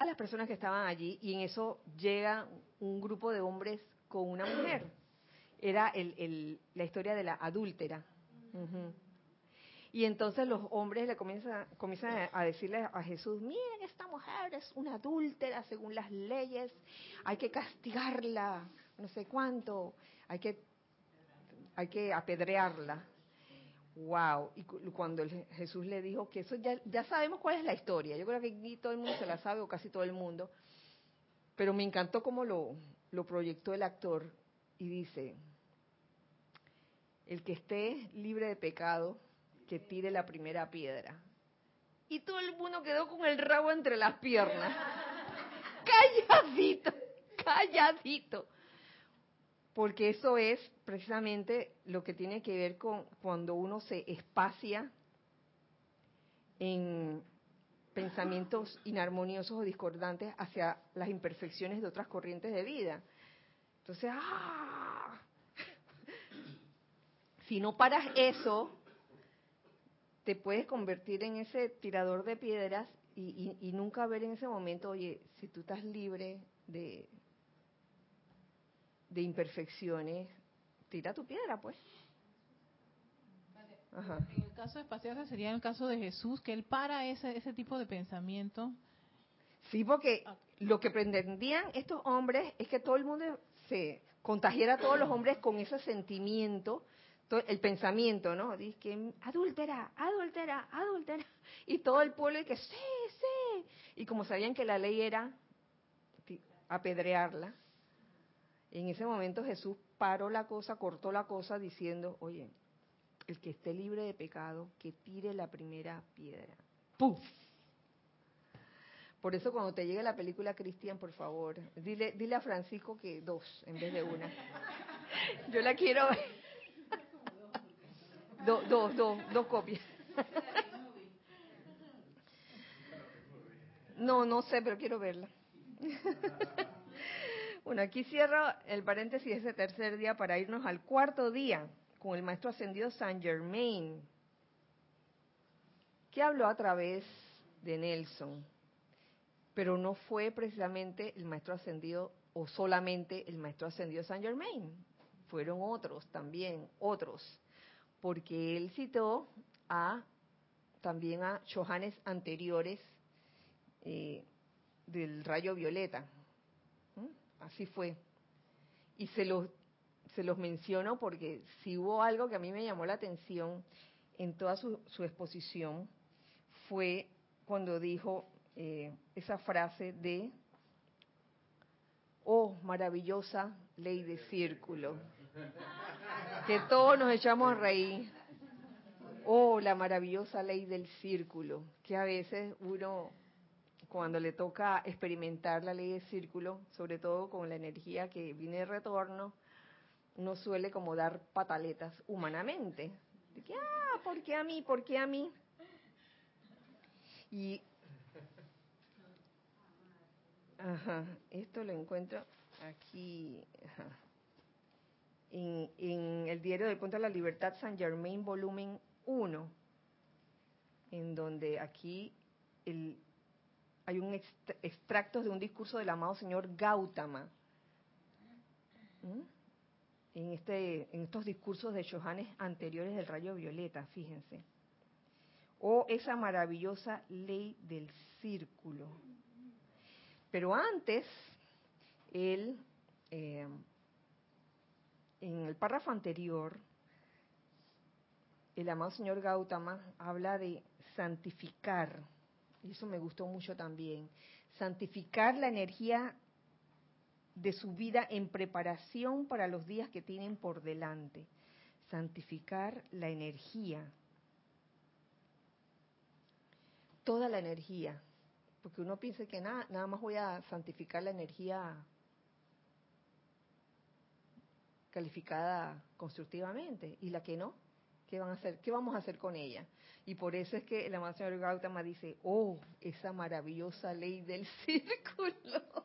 a las personas que estaban allí, y en eso llega un grupo de hombres con una mujer. Era el, el- la historia de la adúltera. Y entonces los hombres le comienzan, comienzan a- decirle a Jesús, miren, esta mujer es una adúltera según las leyes, hay que castigarla, no sé cuánto, hay que, hay que apedrearla. Wow, y cu- cuando el- Jesús le dijo que eso ya, sabemos cuál es la historia, yo creo que aquí todo el mundo se la sabe o casi todo el mundo, pero me encantó cómo lo proyectó el actor y dice, el que esté libre de pecado, que tire la primera piedra. Y todo el mundo quedó con el rabo entre las piernas. Calladito, calladito. Porque eso es precisamente lo que tiene que ver con cuando uno se espacia en pensamientos inarmoniosos o discordantes hacia las imperfecciones de otras corrientes de vida. Entonces, ¡ah! si no paras eso, te puedes convertir en ese tirador de piedras y, y nunca ver en ese momento, oye, si tú estás libre de, de imperfecciones, tira tu piedra, pues. Ajá. En el caso de Pasearse sería el caso de Jesús, que él para ese, ese tipo de pensamiento. Sí, porque lo que pretendían estos hombres es que todo el mundo se contagiara a todos los hombres con ese sentimiento, el pensamiento, ¿no? Dice que adúltera, adúltera, adúltera. Y todo el pueblo dice sí, sí. Y como sabían que la ley era apedrearla, en ese momento Jesús paró la cosa, cortó la cosa diciendo, oye, el que esté libre de pecado, que tire la primera piedra. ¡Puf! Por eso cuando te llegue la película Cristian, por favor, dile, dile a Francisco que dos en vez de una. Yo la quiero ver. Dos, dos, dos copias. No, no sé, pero quiero verla. Bueno, aquí cierro el paréntesis de ese tercer día para irnos al cuarto día con el maestro ascendido Saint Germain, que habló a través de Nelson, pero no fue precisamente el maestro ascendido o solamente el maestro ascendido Saint Germain, fueron otros también, otros, porque él citó a también a Johannes anteriores eh, del rayo violeta, Así fue. Y se los, se los menciono porque si hubo algo que a mí me llamó la atención en toda su, exposición, fue cuando dijo eh, esa frase de, oh, maravillosa ley de círculo, que todos nos echamos a reír. Oh, la maravillosa ley del círculo, que a veces uno cuando le toca experimentar la ley de círculo, sobre todo con la energía que viene de retorno, uno suele como dar pataletas humanamente. De que, ah, ¿por qué a mí? ¿Por qué a mí? Y, ajá, esto lo encuentro aquí, en, el diario del Punto de la Libertad, San Germain, volumen 1, en donde aquí hay un extracto de un discurso del amado señor Gautama. En, este, en estos discursos de Johannes anteriores del rayo violeta, fíjense. O esa maravillosa ley del círculo. Pero antes, él, eh, en el párrafo anterior, el amado señor Gautama habla de santificar y eso me gustó mucho también, santificar la energía de su vida en preparación para los días que tienen por delante. Santificar la energía. Toda la energía. Porque uno piensa que nada, nada más voy a santificar la energía calificada constructivamente y la que no. ¿Qué, van a hacer? ¿Qué vamos a hacer con ella? Y por eso es que el amado señor Gautama dice, oh, esa maravillosa ley del círculo.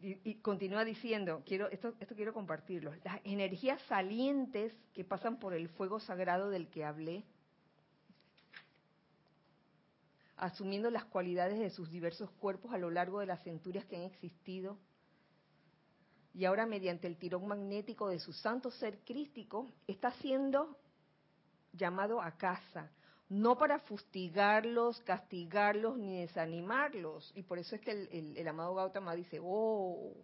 Y, continúa diciendo, quiero esto, esto quiero compartirlo, las energías salientes que pasan por el fuego sagrado del que hablé, asumiendo las cualidades de sus diversos cuerpos a lo largo de las centurias que han existido, y ahora mediante el tirón magnético de su santo ser crístico, está siendo llamado a casa, no para fustigarlos, castigarlos ni desanimarlos. Y por eso es que el, amado Gautama dice, oh,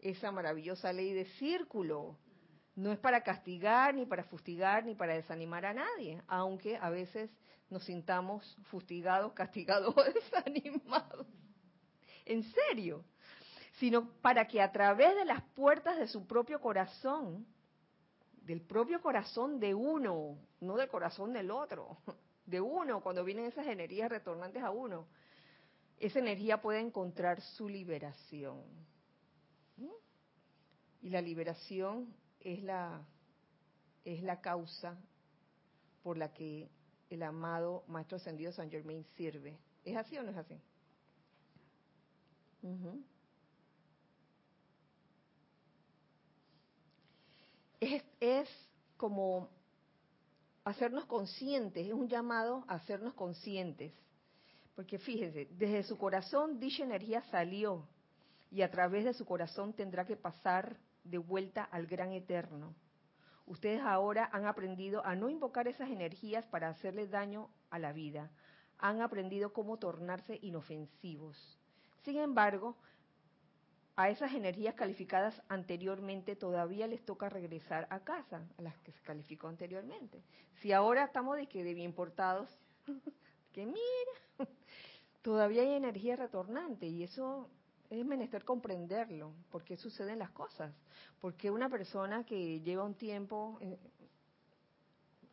esa maravillosa ley de círculo. No es para castigar, ni para fustigar, ni para desanimar a nadie, aunque a veces nos sintamos fustigados, castigados o desanimados. En serio sino para que a través de las puertas de su propio corazón, del propio corazón de uno, no del corazón del otro, de uno, cuando vienen esas energías retornantes a uno, esa energía puede encontrar su liberación. ¿Mm? Y la liberación es la, es la causa por la que el amado Maestro Ascendido San Germain sirve. ¿Es así o no es así? Es, como hacernos conscientes, es un llamado a hacernos conscientes. Porque fíjense, desde su corazón dicha energía salió y a través de su corazón tendrá que pasar de vuelta al gran eterno. Ustedes ahora han aprendido a no invocar esas energías para hacerle daño a la vida. Han aprendido cómo tornarse inofensivos. Sin embargo, a esas energías calificadas anteriormente todavía les toca regresar a casa, a las que se calificó anteriormente. Si ahora estamos de que de bien portados, que mira, todavía hay energía retornante y eso es menester comprenderlo, por qué suceden las cosas, porque una persona que lleva un tiempo, eh,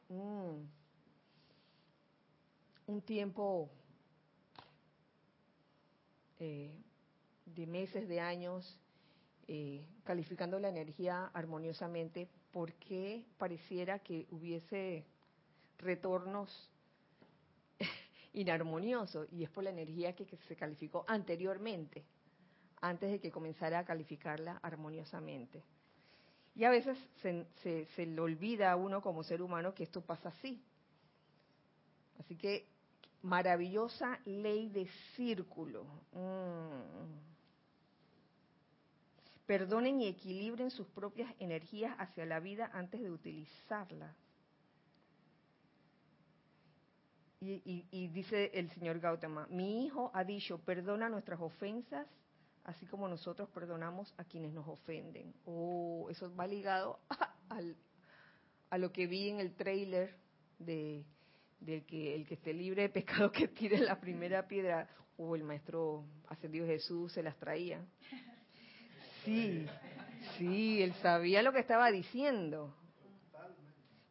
un, un tiempo eh, de meses, de años, eh, calificando la energía armoniosamente, ¿por qué pareciera que hubiese retornos inarmoniosos? Y es por la energía que, se calificó anteriormente, antes de que comenzara a calificarla armoniosamente. Y a veces se, se, le olvida a uno como ser humano que esto pasa así. Así que maravillosa ley de círculo. Mm perdonen y equilibren sus propias energías hacia la vida antes de utilizarla. Y, dice el señor Gautama, mi hijo ha dicho, perdona nuestras ofensas, así como nosotros perdonamos a quienes nos ofenden. Oh, eso va ligado a, lo que vi en el trailer de, que el que esté libre de pecado que tire la primera piedra, o el maestro ascendido Jesús se las traía. Sí, sí, él sabía lo que estaba diciendo.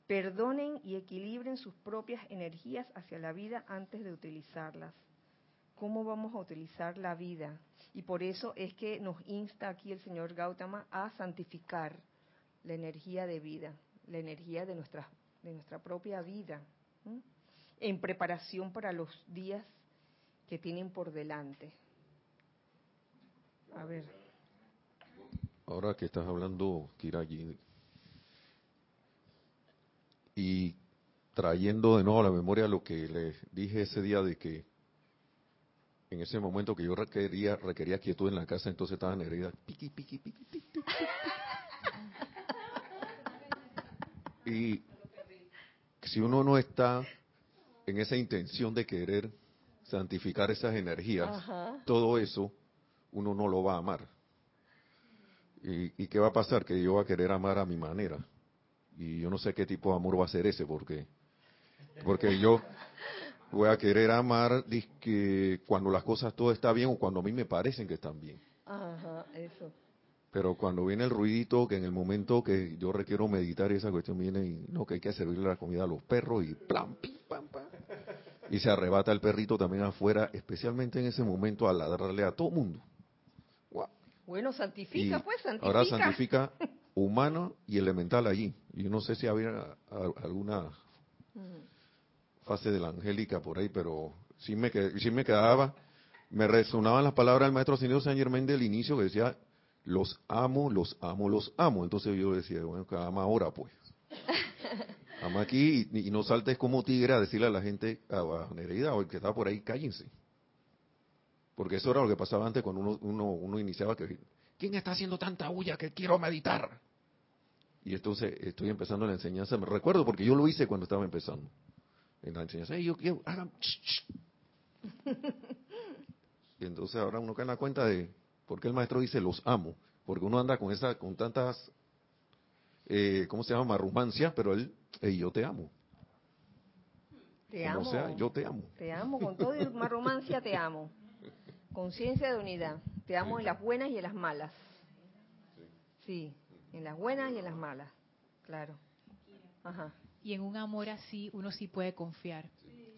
Perdonen y equilibren sus propias energías hacia la vida antes de utilizarlas. ¿Cómo vamos a utilizar la vida? Y por eso es que nos insta aquí el señor Gautama a santificar la energía de vida, la energía de nuestra, de nuestra propia vida, en preparación para los días que tienen por delante. A ver ahora que estás hablando, Kiragi, y trayendo de nuevo a la memoria lo que les dije ese día de que en ese momento que yo requería, requería quietud en la casa, entonces estaban heridas. Piqui, piqui, piqui, piqui, Y si uno no está en esa intención de querer santificar esas energías, todo eso uno no lo va a amar. ¿Y, qué va a pasar? Que yo voy a querer amar a mi manera. Y yo no sé qué tipo de amor va a ser ese, porque, porque yo voy a querer amar que cuando las cosas todo está bien o cuando a mí me parecen que están bien. Ajá, eso. Pero cuando viene el ruidito, que en el momento que yo requiero meditar esa cuestión viene y no, que hay que servirle la comida a los perros y plam, pam, pam. Y se arrebata el perrito también afuera, especialmente en ese momento a ladrarle a todo mundo. Bueno, santifica, pues, santifica. Ahora santifica humano y elemental allí. Yo no sé si había alguna fase de la angélica por ahí, pero sí me, sí me quedaba, me resonaban las palabras del maestro señor San Germán del inicio que decía, los amo, los amo, los amo. Entonces yo decía, bueno, que ama ahora pues. ama aquí y, no saltes como tigre a decirle a la gente, a, Nereida o el que estaba por ahí, cállense. Porque eso era lo que pasaba antes cuando uno, uno, uno iniciaba que, ¿quién está haciendo tanta bulla que quiero meditar? Y entonces estoy empezando la enseñanza, me recuerdo porque yo lo hice cuando estaba empezando. En la enseñanza, yo quiero, hagan... y entonces ahora uno cae en la cuenta de por qué el maestro dice los amo. Porque uno anda con esa, con tantas, eh, ¿cómo se llama? Marrumancia, pero él, hey, yo te amo. Te amo. sea, yo te amo. Te amo, con todo y marrumancia te amo. Conciencia de unidad. Te amo en las buenas y en las malas. Sí, en las buenas y en las malas. Claro. Ajá. Y en un amor así uno sí puede confiar.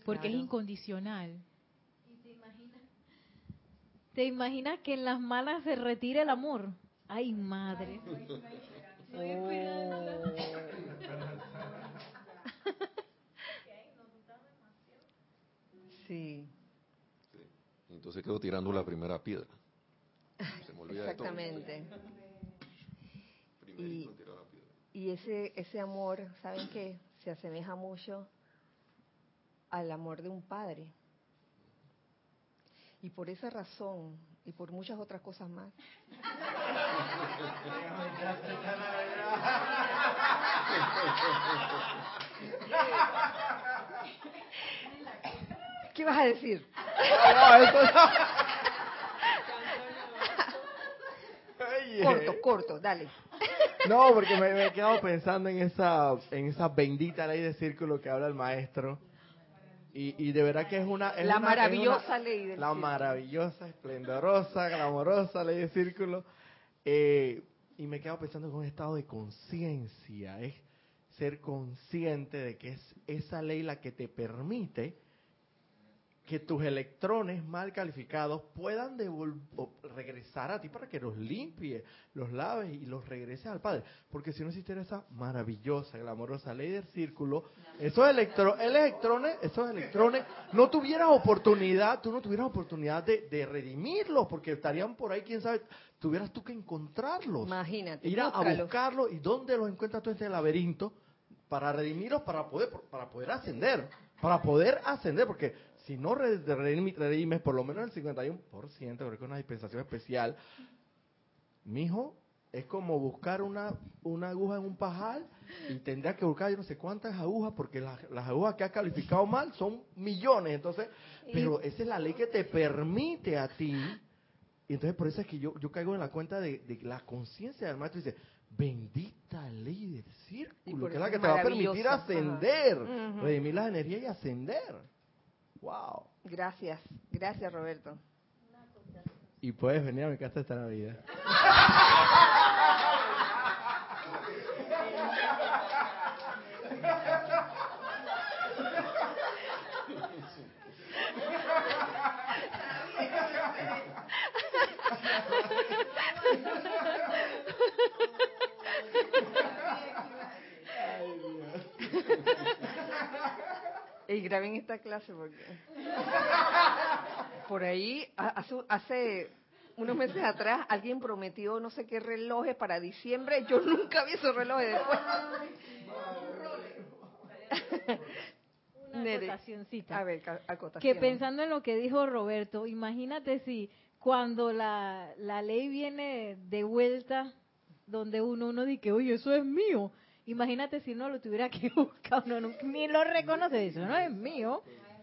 Porque es incondicional. te imaginas? ¿Te imaginas que en las malas se retire el amor? Ay, madre. Oh. Sí. Entonces quedo tirando la primera piedra. Se me olvida Exactamente. Y, y ese, ese amor, ¿saben qué? se asemeja mucho al amor de un padre. Y por esa razón, y por muchas otras cosas más, ¿qué vas a decir? Oye. Corto, corto, dale. No, porque me, me he quedado pensando en esa, en esa bendita ley de círculo que habla el maestro. Y, y de verdad que es una... es La una- es maravillosa una- ley del La círculo. maravillosa, esplendorosa, glamorosa ley de círculo. Eh, y me he quedado pensando en un estado de conciencia. Es ser consciente de que es esa ley la que te permite que tus electrones mal calificados puedan regresar a ti para que los limpie, los laves y los regreses al Padre. Porque si no existiera esa maravillosa, glamorosa ley del círculo, esos electro- electrones, esos electrones, no tuvieras oportunidad, tú no tuvieras oportunidad de, de redimirlos, porque estarían por ahí, quién sabe, tuvieras tú que encontrarlos. Imagínate, Ir a, buscarlos y dónde los encuentras tú en este laberinto para redimirlos, para poder, para poder ascender, para poder ascender, porque si no redimes por lo menos el 51%, creo que es una dispensación especial, mijo, es como buscar una, una aguja en un pajal y tendrías que buscar yo no sé cuántas agujas, porque las, las agujas que has calificado mal son millones, entonces, pero esa es la ley que te permite a ti. Y entonces por eso es que yo, yo caigo en la cuenta de, de la conciencia del maestro y dice, bendita ley del círculo, que es la que te va a permitir ascender, redimir las energías y ascender. Wow. Gracias, gracias Roberto. Y puedes venir a mi casa esta Navidad. Y graben esta clase porque por ahí hace, hace unos meses atrás alguien prometió no sé qué relojes para diciembre. Yo nunca vi esos relojes después. Una Nere, acotacioncita. A ver, ca- que acotación. pensando en lo que dijo Roberto, imagínate si cuando la, la ley viene de vuelta, donde uno, uno dice, oye, eso es mío. Imagínate si uno lo tuviera que buscar, uno no- ni lo reconoce, eso no es mío.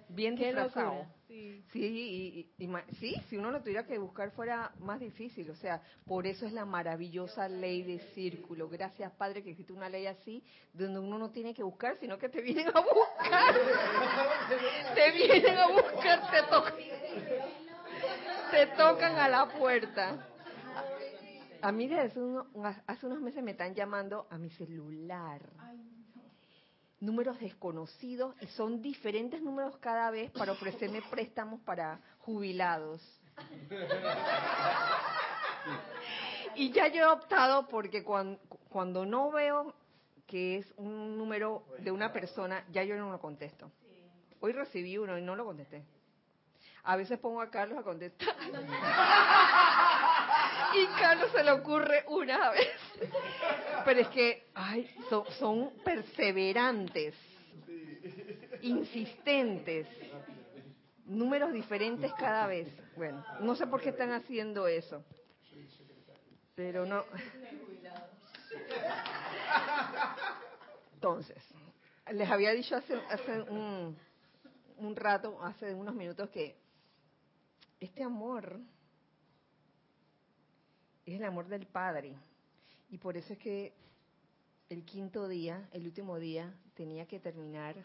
bien Qué disfrazado. locura. Sí. Sí, y, y- sí, si uno lo tuviera que buscar fuera más difícil. O sea, por eso es la maravillosa ley de círculo. Gracias, Padre, que existe una ley así, donde uno no tiene que buscar, sino que te vienen a buscar. te vienen a buscar, te tocan. Te tocan a la puerta. A mí desde hace, uno- hace unos meses me están llamando a mi celular. Números desconocidos y son diferentes números cada vez para ofrecerme préstamos para jubilados. Y ya yo he optado porque cuando, cuando no veo que es un número de una persona, ya yo no lo contesto. Hoy recibí uno y no lo contesté. A veces pongo a Carlos a contestar. Y Carlos se le ocurre una vez. Pero es que, ay, son, perseverantes, insistentes, números diferentes cada vez. Bueno, no sé por qué están haciendo eso. Pero no. Entonces, les había dicho hace, un rato, hace unos minutos, que este amor es el amor del Padre. Y por eso es que el quinto día, el último día, tenía que terminar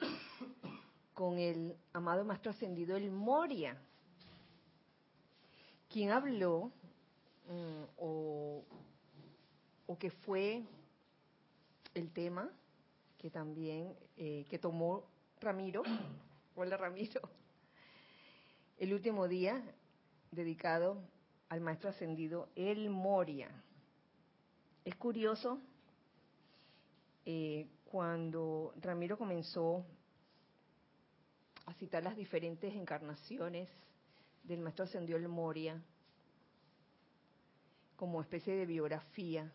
con el amado Maestro Ascendido, el Moria, quien habló mm, o, o que fue el tema que también eh, que tomó Ramiro, hola Ramiro, el último día dedicado al Maestro Ascendido, el Moria. Es curioso eh, cuando Ramiro comenzó a citar las diferentes encarnaciones del Maestro Ascendido el Moria como especie de biografía.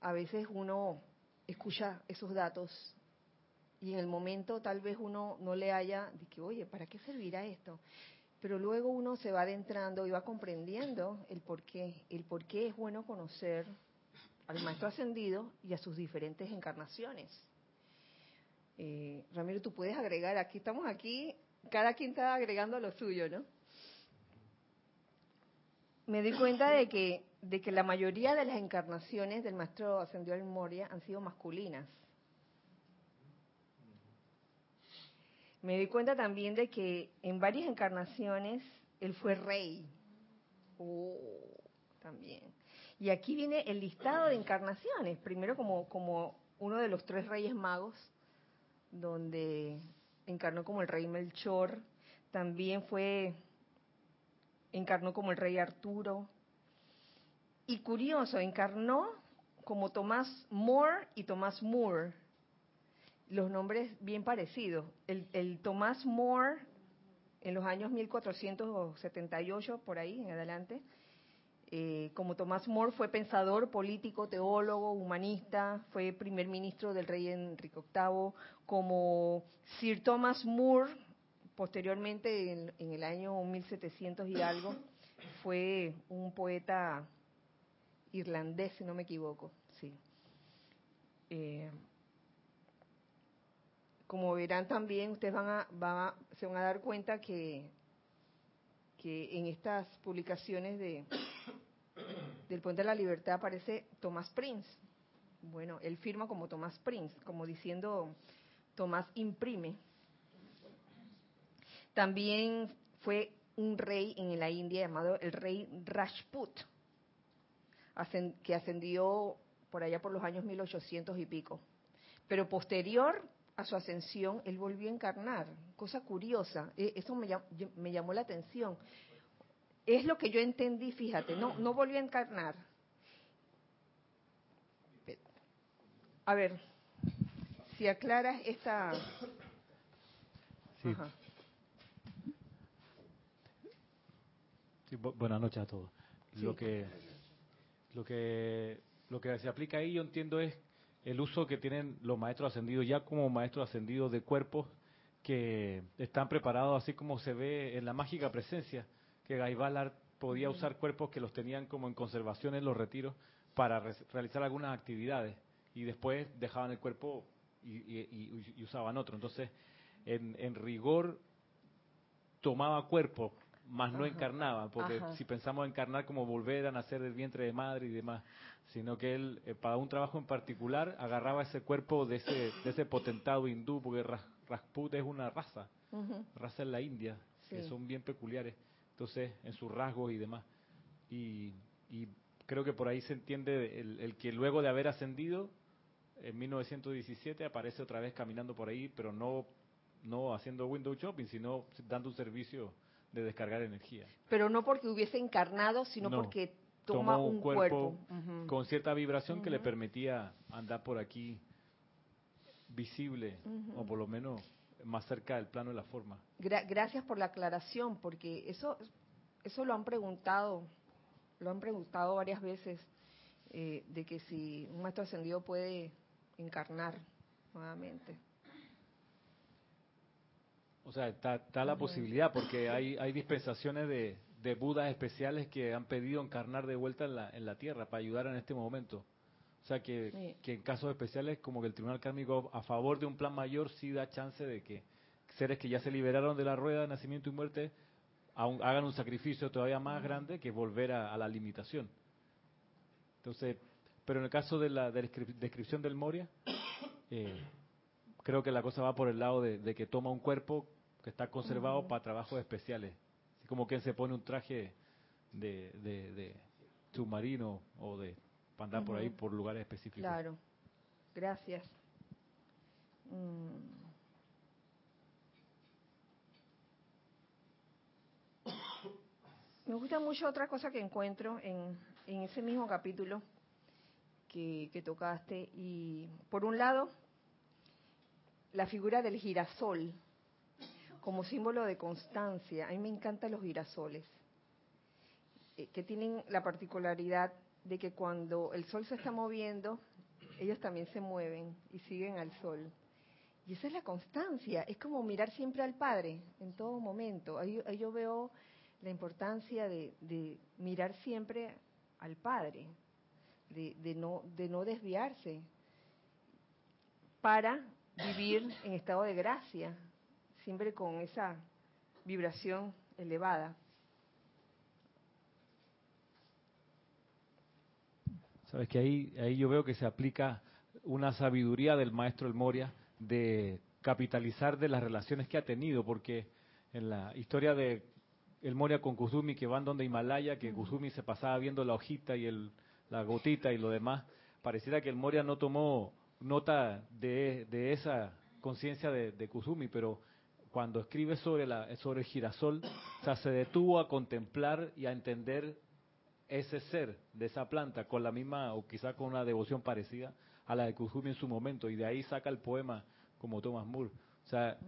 A veces uno escucha esos datos y en el momento tal vez uno no le haya, de que, oye, ¿para qué servirá esto? Pero luego uno se va adentrando y va comprendiendo el por qué, el por qué es bueno conocer al maestro ascendido y a sus diferentes encarnaciones. Eh, Ramiro, tú puedes agregar, aquí estamos aquí, cada quien está agregando lo suyo, ¿no? Me di cuenta de que, de que la mayoría de las encarnaciones del maestro ascendido en Moria han sido masculinas. Me di cuenta también de que en varias encarnaciones él fue rey. Oh, también. Y aquí viene el listado de encarnaciones. Primero como, como uno de los tres reyes magos, donde encarnó como el rey Melchor. También fue, encarnó como el rey Arturo. Y curioso, encarnó como Tomás More y Tomás Moore los nombres bien parecidos. El, el Tomás More, en los años 1478, por ahí en adelante, eh, como Tomás More fue pensador, político, teólogo, humanista, fue primer ministro del rey Enrique VIII, como Sir Thomas Moore, posteriormente en, en el año 1700 y algo, fue un poeta irlandés, si no me equivoco, sí. Eh, como verán también, ustedes van a, van a, se van a dar cuenta que, que en estas publicaciones de del Puente de la Libertad aparece Tomás Prince. Bueno, él firma como Tomás Prince, como diciendo Tomás imprime. También fue un rey en la India llamado el rey Rajput, que ascendió por allá por los años 1800 y pico. Pero posterior a su ascensión, él volvió a encarnar. Cosa curiosa, e, eso me llamó, me llamó la atención. Es lo que yo entendí, fíjate, no, no volvió a encarnar. A ver, si aclaras esta... Sí. Sí, bu buenas noches a todos. Sí. Lo que lo que lo que se aplica ahí yo entiendo es el uso que tienen los maestros ascendidos ya como maestros ascendidos de cuerpos que están preparados así como se ve en la mágica presencia que Gaibalar podía usar cuerpos que los tenían como en conservación en los retiros para re realizar algunas actividades y después dejaban el cuerpo y, y, y usaban otro. Entonces, en, en, rigor, tomaba cuerpo, más no encarnaba, porque Ajá. si pensamos encarnar como volver a nacer del vientre de madre y demás, sino que él, eh, para un trabajo en particular, agarraba ese cuerpo de ese, de ese potentado hindú, porque Rajput es una raza, raza en la India, que son bien peculiares, entonces, en sus rasgos y demás. Y, y creo que por ahí se entiende el, el que luego de haber ascendido, en 1917 aparece otra vez caminando por ahí, pero no, no haciendo window shopping, sino dando un servicio de descargar energía. Pero no porque hubiese encarnado, sino No. porque toma Tomó un cuerpo. Con cierta vibración que le permitía andar por aquí visible, o por lo menos más cerca del plano de la forma. Gra- gracias por la aclaración, porque eso, eso lo han preguntado, lo han preguntado varias veces, eh, de que si un maestro ascendido puede encarnar nuevamente. O sea, está, está la posibilidad, porque hay, hay dispensaciones de, de Budas especiales que han pedido encarnar de vuelta en la, en la Tierra para ayudar en este momento. O sea, que, Sí. que en casos especiales, como que el Tribunal Kármico, a favor de un plan mayor, sí da chance de que seres que ya se liberaron de la rueda de nacimiento y muerte aún hagan un sacrificio todavía más grande que volver a, a la limitación. Entonces, pero en el caso de la descri- descripción del Moria, eh, creo que la cosa va por el lado de, de que toma un cuerpo que está conservado para trabajos especiales. Así como quien se pone un traje de, de, de submarino o de para andar por ahí por lugares específicos. Claro, gracias. Mm. Me gusta mucho otra cosa que encuentro en, en ese mismo capítulo que, que tocaste. Y por un lado, la figura del girasol como símbolo de constancia. A mí me encantan los girasoles, eh, que tienen la particularidad de que cuando el sol se está moviendo, ellos también se mueven y siguen al sol. Y esa es la constancia, es como mirar siempre al Padre en todo momento. Ahí, yo veo la importancia de, mirar siempre al Padre, de no desviarse, para vivir en estado de gracia, siempre con esa vibración elevada. Sabes que ahí, ahí yo veo que se aplica una sabiduría del maestro El Moria de capitalizar de las relaciones que ha tenido, porque en la historia de El Moria con Kusumi, que van donde Himalaya, que Kusumi se pasaba viendo la hojita y el, la gotita y lo demás, pareciera que el Moria no tomó nota de, de esa conciencia de, de, Kusumi, pero cuando escribe sobre, la, sobre el girasol, o sea, se detuvo a contemplar y a entender ese ser de esa planta con la misma o quizá con una devoción parecida a la de Kusumi en su momento y de ahí saca el poema como Thomas Moore. O sea,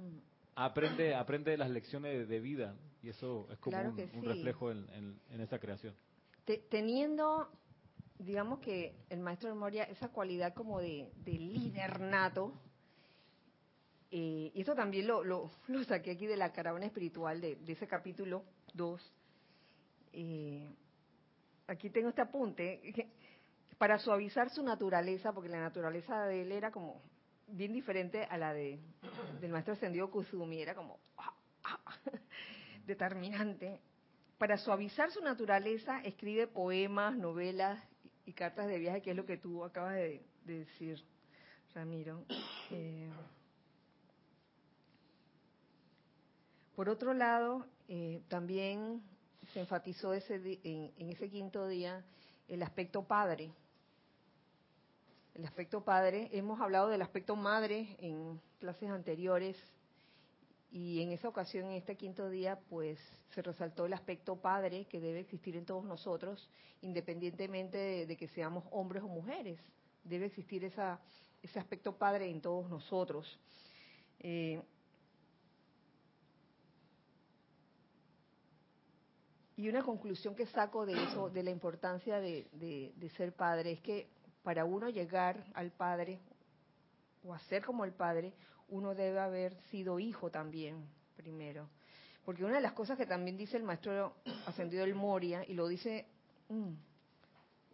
aprende aprende las lecciones de, vida y eso es como Claro un, reflejo en, en- en esa creación. Te- teniendo, digamos que el maestro de Moria, esa cualidad como de, de líder nato, eh, y esto también lo, saqué aquí de la caravana espiritual, de, ese capítulo 2. Eh, aquí tengo este apunte, para suavizar su naturaleza, porque la naturaleza de él era como bien diferente a la de del maestro ascendido Kusumi, era como ah, ah, determinante. Para suavizar su naturaleza, escribe poemas, novelas y cartas de viaje, que es lo que tú acabas de, de decir, Ramiro. Eh, por otro lado, eh, también se enfatizó ese en, en ese quinto día el aspecto padre. El aspecto padre, hemos hablado del aspecto madre en clases anteriores y en esa ocasión, en este quinto día, pues se resaltó el aspecto padre que debe existir en todos nosotros, independientemente de, que seamos hombres o mujeres. Debe existir ese aspecto padre en todos nosotros. Eh, y una conclusión que saco de eso, de la importancia de, de- de ser padre, es que para uno llegar al padre o a ser como el padre, uno debe haber sido hijo también, primero. Porque una de las cosas que también dice el maestro ascendido del Moria, y lo dice, mm,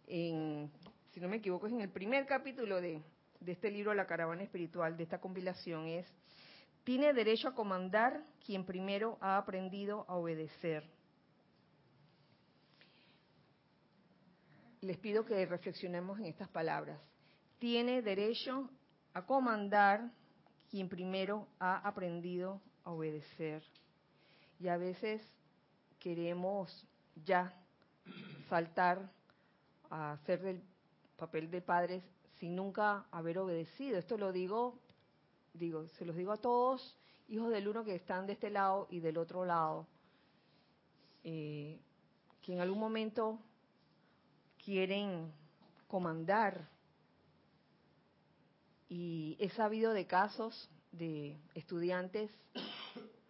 en, si no me equivoco, es en el primer capítulo de, de este libro, La Caravana Espiritual, de esta compilación, es, tiene derecho a comandar quien primero ha aprendido a obedecer. Les pido que reflexionemos en estas palabras. Tiene derecho a comandar quien primero ha aprendido a obedecer. Y a veces queremos ya saltar a hacer del papel de padres sin nunca haber obedecido. Esto lo digo, digo, se los digo a todos, hijos del uno que están de este lado y del otro lado, eh, que en algún momento quieren comandar y he sabido de casos de estudiantes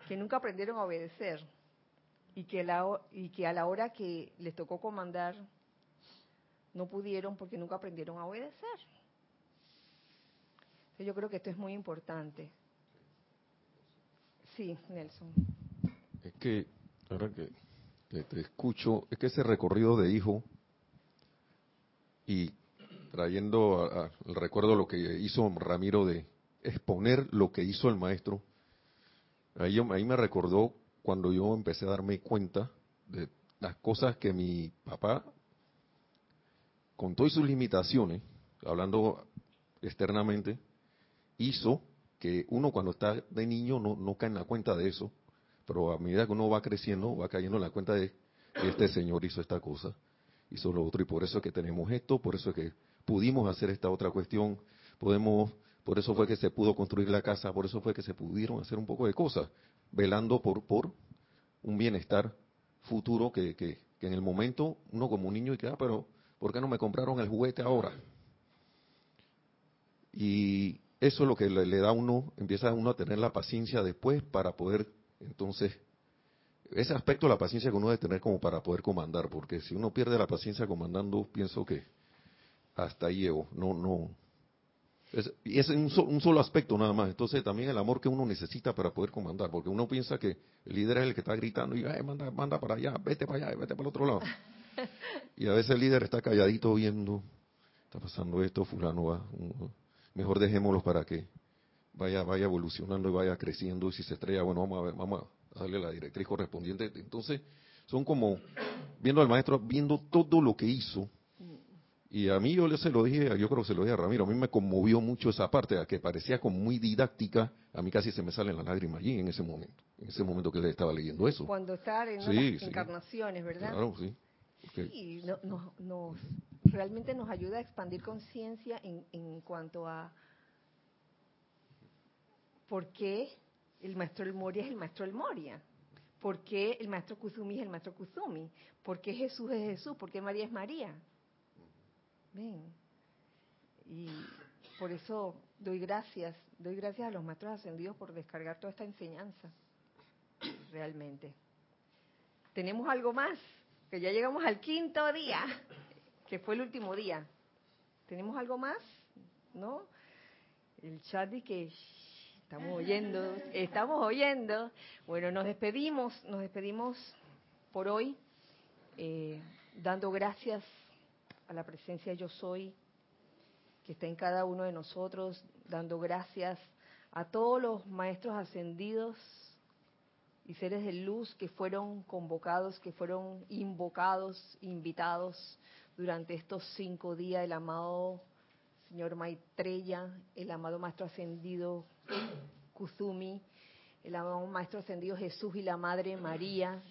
que nunca aprendieron a obedecer y que, la, y que a la hora que les tocó comandar no pudieron porque nunca aprendieron a obedecer. Yo creo que esto es muy importante. Sí, Nelson. Es que, ahora que, que te escucho, es que ese recorrido de hijo y trayendo a- el recuerdo lo que hizo Ramiro de exponer lo que hizo el maestro, ahí, me recordó cuando yo empecé a darme cuenta de las cosas que mi papá, con todas sus limitaciones, hablando externamente, hizo que uno cuando está de niño no, no cae en la cuenta de eso, pero a medida que uno va creciendo, va cayendo en la cuenta de este señor hizo esta cosa, hizo lo otro, y por eso es que tenemos esto, por eso es que pudimos hacer esta otra cuestión, podemos, por eso fue que se pudo construir la casa, por eso fue que se pudieron hacer un poco de cosas, velando por, por un bienestar futuro que, que, en el momento uno como niño y que, ah, pero ¿por qué no me compraron el juguete ahora? Y eso es lo que le, le da a uno, empieza uno a tener la paciencia después para poder, entonces, ese aspecto de la paciencia que uno debe tener como para poder comandar, porque si uno pierde la paciencia comandando, pienso que hasta ahí llego, no, no, Es, y es un, so- un solo aspecto nada más. Entonces también el amor que uno necesita para poder comandar, porque uno piensa que el líder es el que está gritando y "Ay, manda, manda para allá, vete para allá, vete para el otro lado. Y a veces el líder está calladito viendo, está pasando esto, fulano va, mejor dejémoslo para que vaya vaya evolucionando y vaya creciendo y si se estrella, bueno, vamos a ver, vamos a darle la directriz correspondiente. Entonces, son como viendo al maestro, viendo todo lo que hizo. Y a mí yo le- se lo dije, yo creo que se lo dije a Ramiro, a mí me conmovió mucho esa parte, a que parecía como muy didáctica, a mí casi se me salen las lágrimas allí en ese momento, en ese momento que le estaba leyendo eso. Cuando está en Sí, las sí. encarnaciones, ¿verdad? Claro, sí. Porque- Sí, no- no- nos, realmente nos ayuda a expandir conciencia en, en cuanto a por qué el maestro El Moria es el maestro El Moria, por qué el maestro Kusumi es el maestro Kusumi, por qué Jesús es Jesús, por qué María es María. Ven. Y por eso doy gracias, doy gracias a los maestros ascendidos por descargar toda esta enseñanza, realmente. Tenemos algo más, que ya llegamos al quinto día, que fue el último día. ¿Tenemos algo más? ¿No? El chat dice que estamos oyendo, estamos oyendo. Bueno, nos despedimos, nos despedimos por hoy, eh, dando gracias a la presencia Yo Soy, que está en cada uno de nosotros, dando gracias a todos los maestros ascendidos y seres de luz que fueron convocados, que fueron invocados, invitados durante estos cinco días, el amado señor Maitreya, el amado Maestro Ascendido Kuzumi, el amado Maestro Ascendido Jesús y la Madre María,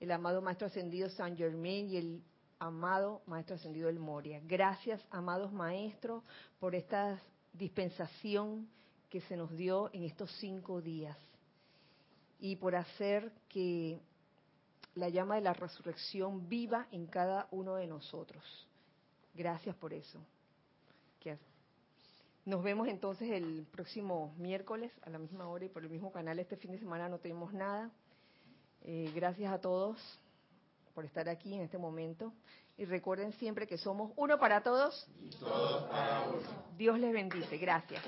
el amado Maestro Ascendido San Germain y el amado Maestro Ascendido El Moria. Gracias, amados Maestros, por esta dispensación que se nos dio en estos cinco días y por hacer que la llama de la resurrección viva en cada uno de nosotros. Gracias por eso. Que- Nos vemos entonces el próximo miércoles a la misma hora y por el mismo canal. Este fin de semana no tenemos nada. Eh, gracias a todos por estar aquí en este momento. Y recuerden siempre que somos uno para todos. Dios les bendice. Gracias.